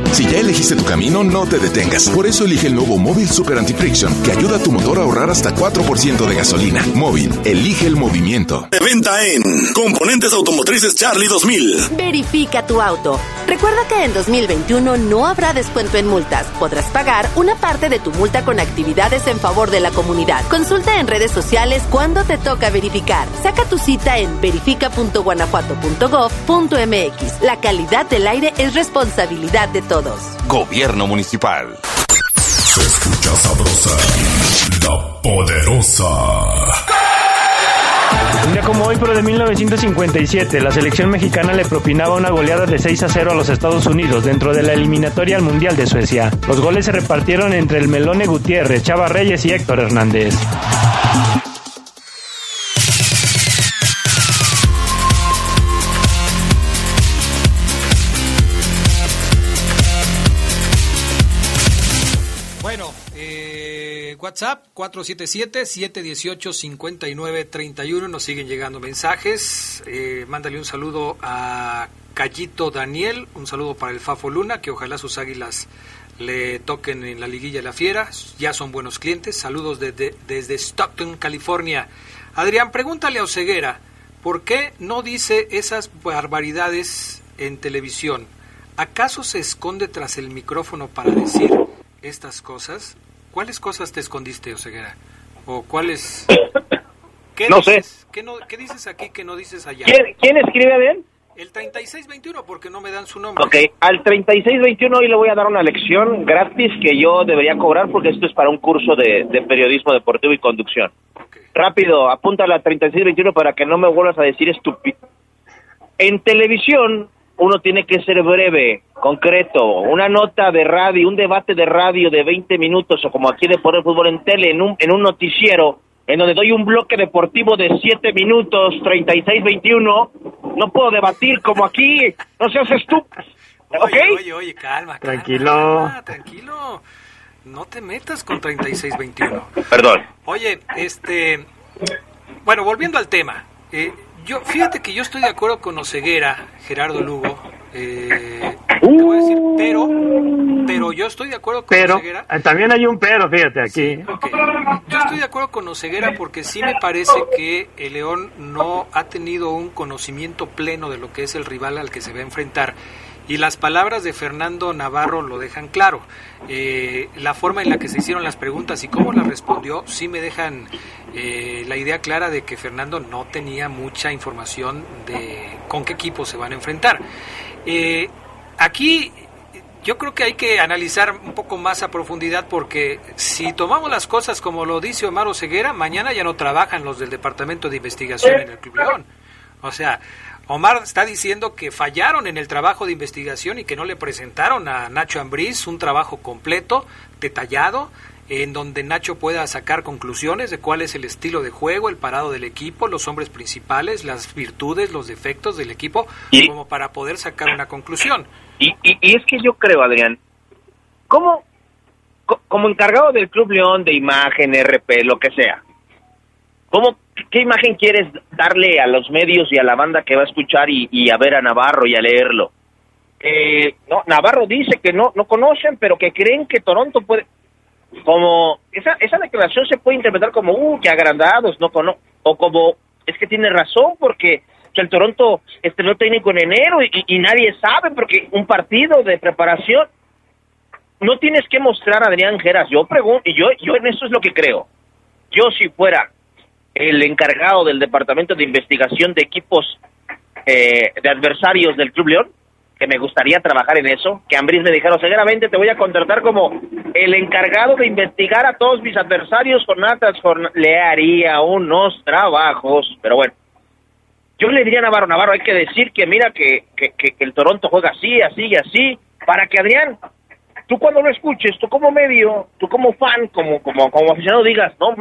Si ya elegiste tu camino, no te detengas. Por eso elige el nuevo Móvil Super Anti-Friction, que ayuda a tu motor a ahorrar hasta 4% de gasolina. Móvil, elige el movimiento. De venta en Componentes Automotrices Charlie 2000. Verifica tu auto. Recuerda que en 2021 no habrá descuento en multas. Podrás pagar una parte de tu multa con actividades en favor de la comunidad. Consulta en redes sociales cuándo te toca verificar. Saca tu cita en verifica.guanajuato.gov.mx. La calidad del aire es responsabilidad de todos. Gobierno Municipal. Se escucha sabrosa, la poderosa. Un día como hoy, pero de 1957, la selección mexicana le propinaba una goleada de 6 a 0 a los Estados Unidos dentro de la eliminatoria al Mundial de Suecia. Los goles se repartieron entre el Melone Gutiérrez, Chava Reyes y Héctor Hernández. WhatsApp 477-718-5931. Nos siguen llegando mensajes. Eh, mándale un saludo a Callito Daniel. Un saludo para el Fafo Luna, que ojalá sus águilas le toquen en la liguilla la fiera. Ya son buenos clientes. Saludos desde, desde Stockton, California. Adrián, pregúntale a Oceguera, ¿por qué no dice esas barbaridades en televisión? ¿Acaso se esconde tras el micrófono para decir estas cosas? ¿Cuáles cosas te escondiste, Oseguera? ¿O cuáles...? ¿Qué No dices? ¿Qué, no, ¿Qué dices aquí que no dices allá? ¿Quién, quién escribe bien? El 3621, porque no me dan su nombre. Ok, al 3621 hoy le voy a dar una lección gratis que yo debería cobrar porque esto es para un curso de, de periodismo deportivo y conducción. Rápido, apúntala al 3621 para que no me vuelvas a decir estúpido. En televisión uno tiene que ser breve, concreto, una nota de radio, un debate de radio de 20 minutos o como aquí de Poder Fútbol en tele, en un, en un noticiero, en donde doy un bloque deportivo de 7 minutos, 36-21, no puedo debatir como aquí, no seas estúpido. ¿Ok? Oye, oye, oye, calma, calma, Tranquilo. calma, tranquilo. No te metas con 3621. Perdón. Oye, este... Bueno, volviendo al tema. eh, yo, fíjate que yo estoy de acuerdo con Oceguera, Gerardo Lugo. eh, Te voy a decir, pero, pero yo estoy de acuerdo con Pero Oseguera. eh, también hay un pero, fíjate aquí. Yo estoy de acuerdo con Oseguera porque sí me parece que el León no ha tenido un conocimiento pleno de lo que es el rival al que se va a enfrentar. Y las palabras de Fernando Navarro lo dejan claro. Eh, la forma en la que se hicieron las preguntas y cómo las respondió sí me dejan eh, la idea clara de que Fernando no tenía mucha información de con qué equipo se van a enfrentar. Eh, aquí yo creo que hay que analizar un poco más a profundidad porque si tomamos las cosas como lo dice Omar Ceguera, mañana ya no trabajan los del Departamento de Investigación en el Club León. O sea, Omar está diciendo que fallaron en el trabajo de investigación y que no le presentaron a Nacho Ambriz un trabajo completo, detallado, en donde Nacho pueda sacar conclusiones de cuál es el estilo de juego, el parado del equipo, los hombres principales, las virtudes, los defectos del equipo, como para poder sacar una conclusión. Y, y, y es que yo creo, Adrián, ¿cómo, co- como encargado del Club León de imagen, RP, lo que sea, ¿cómo, ¿qué imagen quieres darle a los medios y a la banda que va a escuchar y, y a ver a Navarro y a leerlo? Eh, no, Navarro dice que no, no conocen, pero que creen que Toronto puede... Como esa, esa declaración se puede interpretar como, uh, que agrandados, no cono o como, es que tiene razón, porque que el Toronto estrenó técnico en enero y, y nadie sabe, porque un partido de preparación no tienes que mostrar a Adrián Geras. Yo pregunto, y yo, yo en eso es lo que creo. Yo si fuera el encargado del departamento de investigación de equipos eh, de adversarios del Club León, que me gustaría trabajar en eso, que Ambris me dijera, seguramente te voy a contratar como el encargado de investigar a todos mis adversarios jornada tras jornada. Le haría unos trabajos, pero bueno. Yo le diría a Navarro, Navarro, hay que decir que mira que, que, que- el Toronto juega así, así y así, para que Adrián, tú cuando lo escuches, tú como medio, tú como fan, como, como, como aficionado digas, no,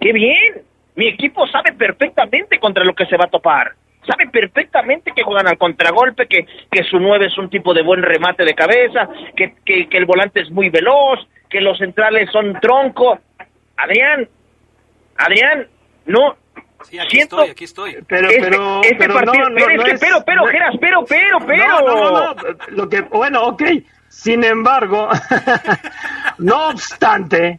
qué bien, mi equipo sabe perfectamente contra lo que se va a topar. Sabe perfectamente que juegan al contragolpe, que, que su nueve es un tipo de buen remate de cabeza, que, que, que el volante es muy veloz, que los centrales son tronco. Adrián, Adrián, no. Sí, aquí siento estoy, aquí estoy. Pero, este, pero, este pero partido, no, no, pero es no que, es- pero, pero, no- Geras, pero, pero, pero. No, no, no, no. Lo que, bueno, ok. Sin embargo, no obstante,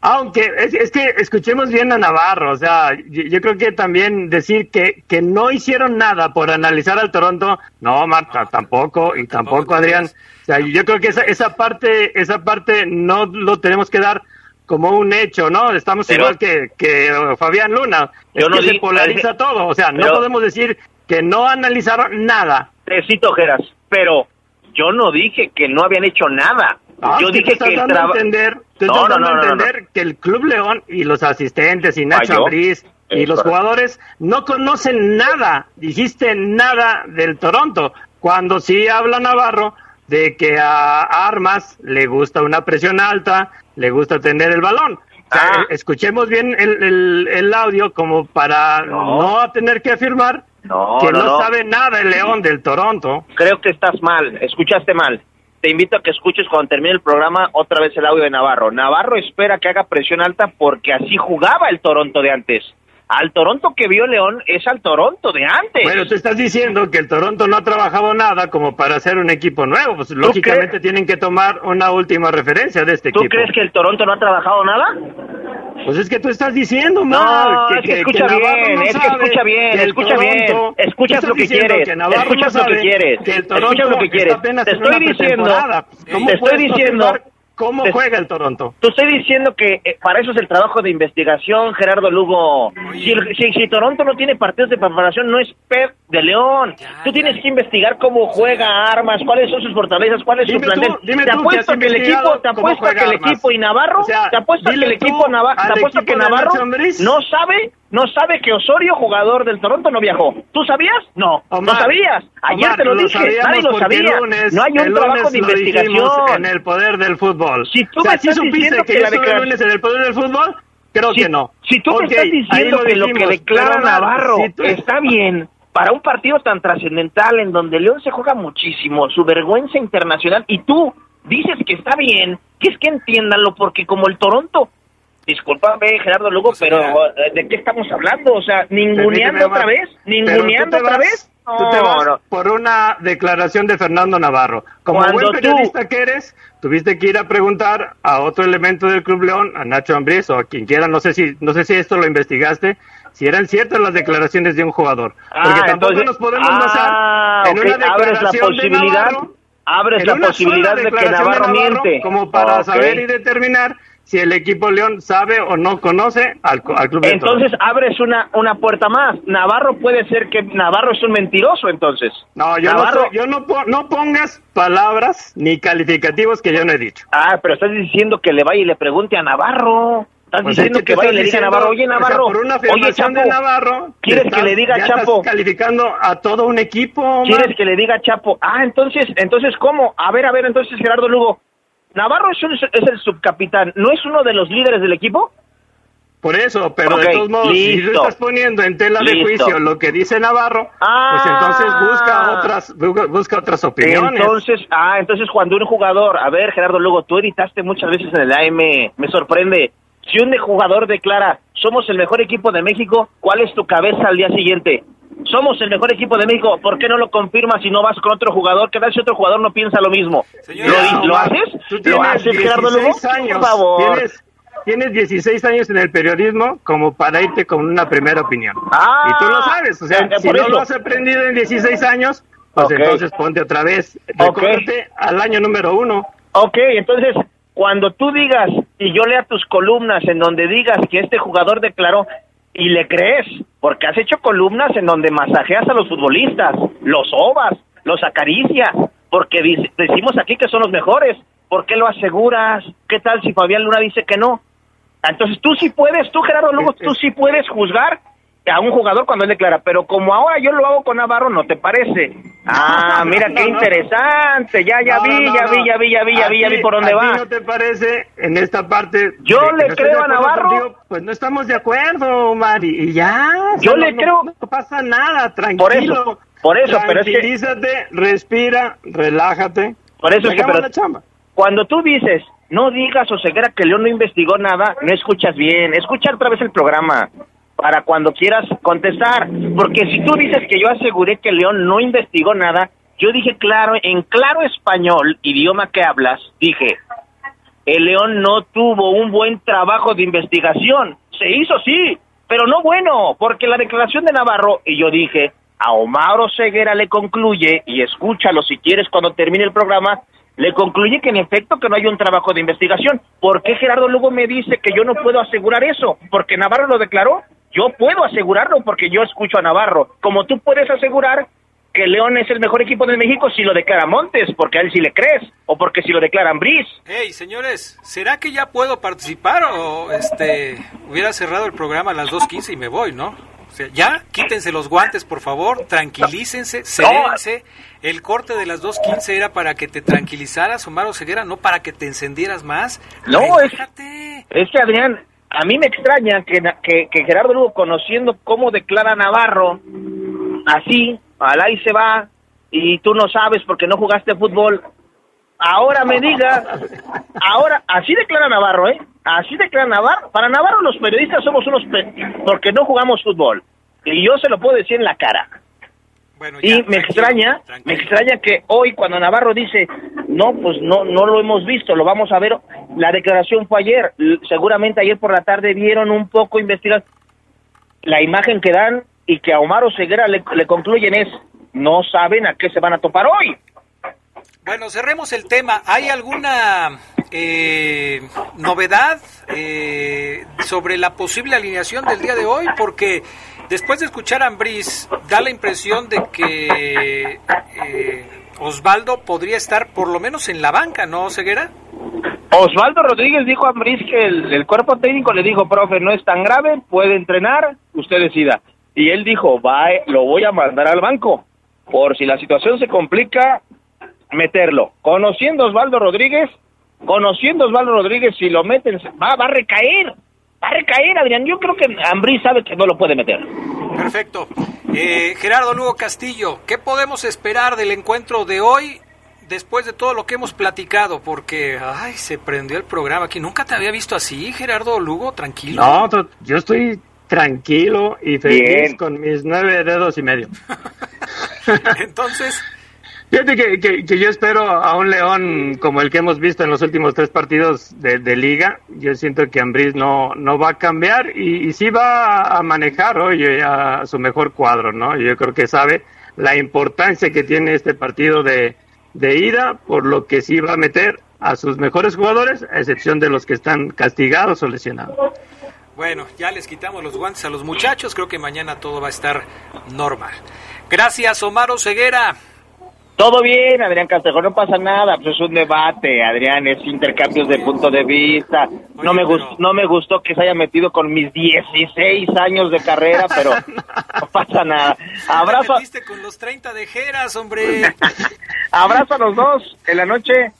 aunque es, es que escuchemos bien a Navarro, o sea, yo, yo creo que también decir que, que no hicieron nada por analizar al Toronto, no, Marta, tampoco, y tampoco, Adrián. O sea, yo creo que esa, esa parte, esa parte no lo tenemos que dar como un hecho, ¿no? Estamos Pero- igual que, que uh, Fabián Luna. Es Yo no que se polariza todo, o sea, no Pero- podemos decir que no analizaron nada. Te cito, Geras, pero yo no dije que no habían hecho nada. Ah, yo dije que el tú No, estás no, entender que el Club León y los asistentes y Nacho Falló. Ambriz y Es los correcto. jugadores no conocen nada, dijiste nada del Toronto, cuando sí habla Navarro de que a Armas le gusta una presión alta, le gusta tener el balón. O sea, Ah. eh, Escuchemos bien el, el- el audio como para no, tener que afirmar que no. sabe nada el León del Toronto. Creo que estás mal, escuchaste mal. Te invito a que escuches cuando termine el programa otra vez el audio de Navarro. Navarro espera que haga presión alta porque así jugaba el Toronto de antes. Al Toronto que vio León es al Toronto de antes. Bueno, tú estás diciendo que el Toronto no ha trabajado nada como para hacer un equipo nuevo. Pues lógicamente tienen que tomar una última referencia de este ¿Tú equipo. crees que el Toronto no ha trabajado nada? Pues es que tú estás diciendo, No, Mar, es que escucha bien, es que escucha bien, escucha bien, tú escuchas lo que quieres, escuchas lo que quieres, que el escuchas lo que quieres. Te estoy diciendo, te ¿Cómo estoy diciendo, cómo juega el Toronto? Te estoy diciendo que eh, para eso es el trabajo de investigación, Gerardo Lugo. Si, el- si- si Toronto no tiene partidos de preparación, no es Pep de León. Tú tienes que investigar cómo juega Armas, cuáles son sus fortalezas, cuál es su Dime tú, plantel. dime te tú que apuesto que el equipo, te apuesto que el Armas. equipo y Navarro, O sea, te apuesto que el equipo tú Navarro, te apuesto que Navarro no sabe, no sabe que Osorio, jugador del Toronto, no viajó. ¿Tú sabías? No, no sabías. Ayer Omar, te lo dije, nadie lo sabía. lunes- no hay un trabajo de lo investigación. en el poder del fútbol. Si tú o sea, me ¿sí estás diciendo que, que la lunes en el poder del fútbol? Creo Si- que no. Si tú Ok, me estás diciendo que lo que declara pero, Navarro si tú- está bien para un partido tan trascendental en donde León se juega muchísimo, su vergüenza internacional, y tú dices que está bien, que es que entiéndanlo, porque como el Toronto, discúlpame Gerardo Lugo, pero eh, ¿de qué estamos hablando? O sea, ninguneando otra vez, ninguneando otra vas- vez. tú te vas por una declaración de Fernando Navarro. Como buen periodista que eres, tuviste que ir a preguntar a otro elemento del Club León, a Nacho Ambriz o a quien quiera, no sé si, no sé si esto lo investigaste, si eran ciertas las declaraciones de un jugador. Porque Ah, tampoco entonces- nos podemos ah, basar en una abres la declaración posibilidad- de Navarro, abres en la posibilidad de que declaración Navarro miente. Como para saber y determinar si el equipo León sabe o no conoce al, al Club. Entonces abres una, una puerta más. Navarro puede ser que Navarro es un mentiroso, entonces. No, yo, Navarro- no, yo no, no pongas palabras ni calificativos que yo no he dicho. Ah, pero estás diciendo que le vaya y le pregunte a Navarro. Estás Pues diciendo es que, vaya y le diga a Navarro, oye o sea, Navarro, por una oye Chapo, de Navarro, ¿quieres que le diga ya Chapo? Estás calificando a todo un equipo. Omar. ¿Quieres que le diga a Chapo? Ah, entonces, entonces ¿cómo? A ver, a ver, entonces Gerardo Lugo, Navarro es, el subcapitán, ¿no es uno de los líderes del equipo? Por eso, pero de todos modos, si tú estás poniendo en tela de juicio lo que dice Navarro, Ah. pues entonces busca otras, busca, otras opiniones. Entonces, ah, entonces cuando un jugador, a ver, Gerardo Lugo, tú editaste muchas veces en el AM, me sorprende. Si un jugador declara, somos el mejor equipo de México, ¿cuál es tu cabeza al día siguiente? Somos el mejor equipo de México, ¿por qué no lo confirmas si no vas con otro jugador? ¿Qué tal si otro jugador no piensa lo mismo? ¿Lo, di- ¿lo Omar, haces? Tú ¿Lo haces, Gerardo Lugo? 16 años, Por favor. Tienes, tienes 16 años en el periodismo como para irte con una primera opinión. Ah, y tú lo sabes, o sea, eh, si no eso. lo has aprendido en 16 años, pues entonces ponte otra vez, recórrete al año número uno. Ok, entonces, cuando tú digas y yo lea tus columnas en donde digas que este jugador declaró y le crees, porque has hecho columnas en donde masajeas a los futbolistas, los ovas, los acaricias, porque decimos aquí que son los mejores, ¿por qué lo aseguras? ¿Qué tal si Fabián Luna dice que no? Entonces tú sí puedes, tú Gerardo Lugo, tú sí puedes juzgar a un jugador cuando él declara, pero como ahora yo lo hago con Navarro, ¿no te parece? Ah, mira qué interesante, ya, ya vi, ya vi, ya vi, ya vi, ya vi, ya vi por dónde va. no te parece en esta parte? Yo le creo a Navarro. Pues no estamos de acuerdo, Mari, y ya. Yo le creo- No pasa nada, tranquilo. Por eso, por eso, pero es que- Tranquilízate, respira, relájate. Por eso es que, pero-. Cuando tú dices, no digas o ceguera que León no investigó nada, no escuchas bien. Escucha otra vez el programa para cuando quieras contestar. Porque si tú dices que yo aseguré que León no investigó nada, yo dije claro, en claro español, idioma que hablas, dije, el León no tuvo un buen trabajo de investigación. Se hizo, sí, pero no bueno, porque la declaración de Navarro, y yo dije, a Omar Ceguera le concluye, y escúchalo si quieres cuando termine el programa, le concluye que en efecto que no hay un trabajo de investigación. ¿Por qué Gerardo luego me dice que yo no puedo asegurar eso? Porque Navarro lo declaró. Yo puedo asegurarlo porque yo escucho a Navarro. Como tú puedes asegurar que León es el mejor equipo de México si lo declara Montes, porque a él sí le crees, o porque si lo declaran Briz. Hey, señores, ¿será que ya puedo participar o este hubiera cerrado el programa a las 2.15 y me voy, no? O sea, ya, quítense los guantes, por favor, tranquilícense, serénense. El corte de las 2.15 era para que te tranquilizaras, Omar Ceguera, no para que te encendieras más. No, es, es que Adrián, a mí me extraña que, que, que Gerardo Lugo, conociendo cómo declara Navarro, así, al ahí se va, y tú no sabes porque no jugaste fútbol, ahora me diga, ahora, así declara Navarro, ¿eh? Así declara Navarro. Para Navarro los periodistas somos unos, pe- porque no jugamos fútbol. Y yo se lo puedo decir en la cara. Y me extraña, me extraña que hoy cuando Navarro dice, no, pues no, no lo hemos visto, lo vamos a ver. La declaración fue ayer, seguramente ayer por la tarde vieron un poco investigar la imagen que dan y que a Omar Ceguera le, le concluyen es, no saben a qué se van a topar hoy. Bueno, cerremos el tema. ¿Hay alguna eh, novedad eh, sobre la posible alineación del día de hoy? Porque después de escuchar a Ambriz, da la impresión de que eh, Osvaldo podría estar por lo menos en la banca, ¿no, Ceguera? Osvaldo Rodríguez dijo a Ambriz que el, cuerpo técnico le dijo, profe, no es tan grave, puede entrenar, usted decida. Y él dijo, va, lo voy a mandar al banco, por si la situación se complica, meterlo. Conociendo a Osvaldo Rodríguez, conociendo a Osvaldo Rodríguez, si lo meten, va, va a recaer, a recaer, Adrián. Yo creo que Ambriz sabe que no lo puede meter. Perfecto. Eh, Gerardo Lugo Castillo, ¿qué podemos esperar del encuentro de hoy después de todo lo que hemos platicado? Porque, ay, se prendió el programa aquí. Nunca te había visto así, Gerardo Lugo, tranquilo. No, to- yo estoy tranquilo y feliz Bien. con mis nueve dedos y medio. Entonces... Fíjate que, yo espero a un León como el que hemos visto en los últimos tres partidos de, liga. Yo siento que Ambriz no, no va a cambiar y, sí va a manejar hoy a su mejor cuadro, ¿no? Yo creo que sabe la importancia que tiene este partido de, de ida, por lo que sí va a meter a sus mejores jugadores, a excepción de los que están castigados o lesionados. Bueno, ya les quitamos los guantes a los muchachos, creo que mañana todo va a estar normal. Gracias, Omar Ceguera. Todo bien, Adrián Castejón, no pasa nada, pues es un debate, Adrián, es intercambios de punto de vista. no me gustó, no me gustó que se haya metido con mis 16 años de carrera, pero no pasa nada. Abrazo. Te con los 30 de Jeras, hombre. Abrazo a los dos en la noche.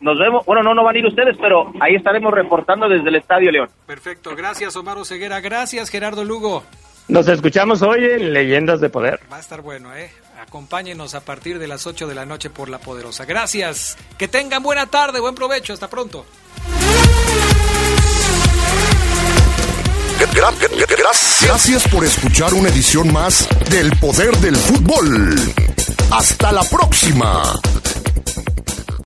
Nos vemos. Bueno, no, no van a ir ustedes, pero ahí estaremos reportando desde el Estadio León. Perfecto. Gracias, Omar Ceguera. Gracias, Gerardo Lugo. Nos escuchamos hoy en Leyendas de Poder. Va a estar bueno, ¿eh? Acompáñenos a partir de las 8 de la noche por La Poderosa. Gracias. Que tengan buena tarde, buen provecho. Hasta pronto. Gracias por escuchar una edición más del Poder del Fútbol. Hasta la próxima.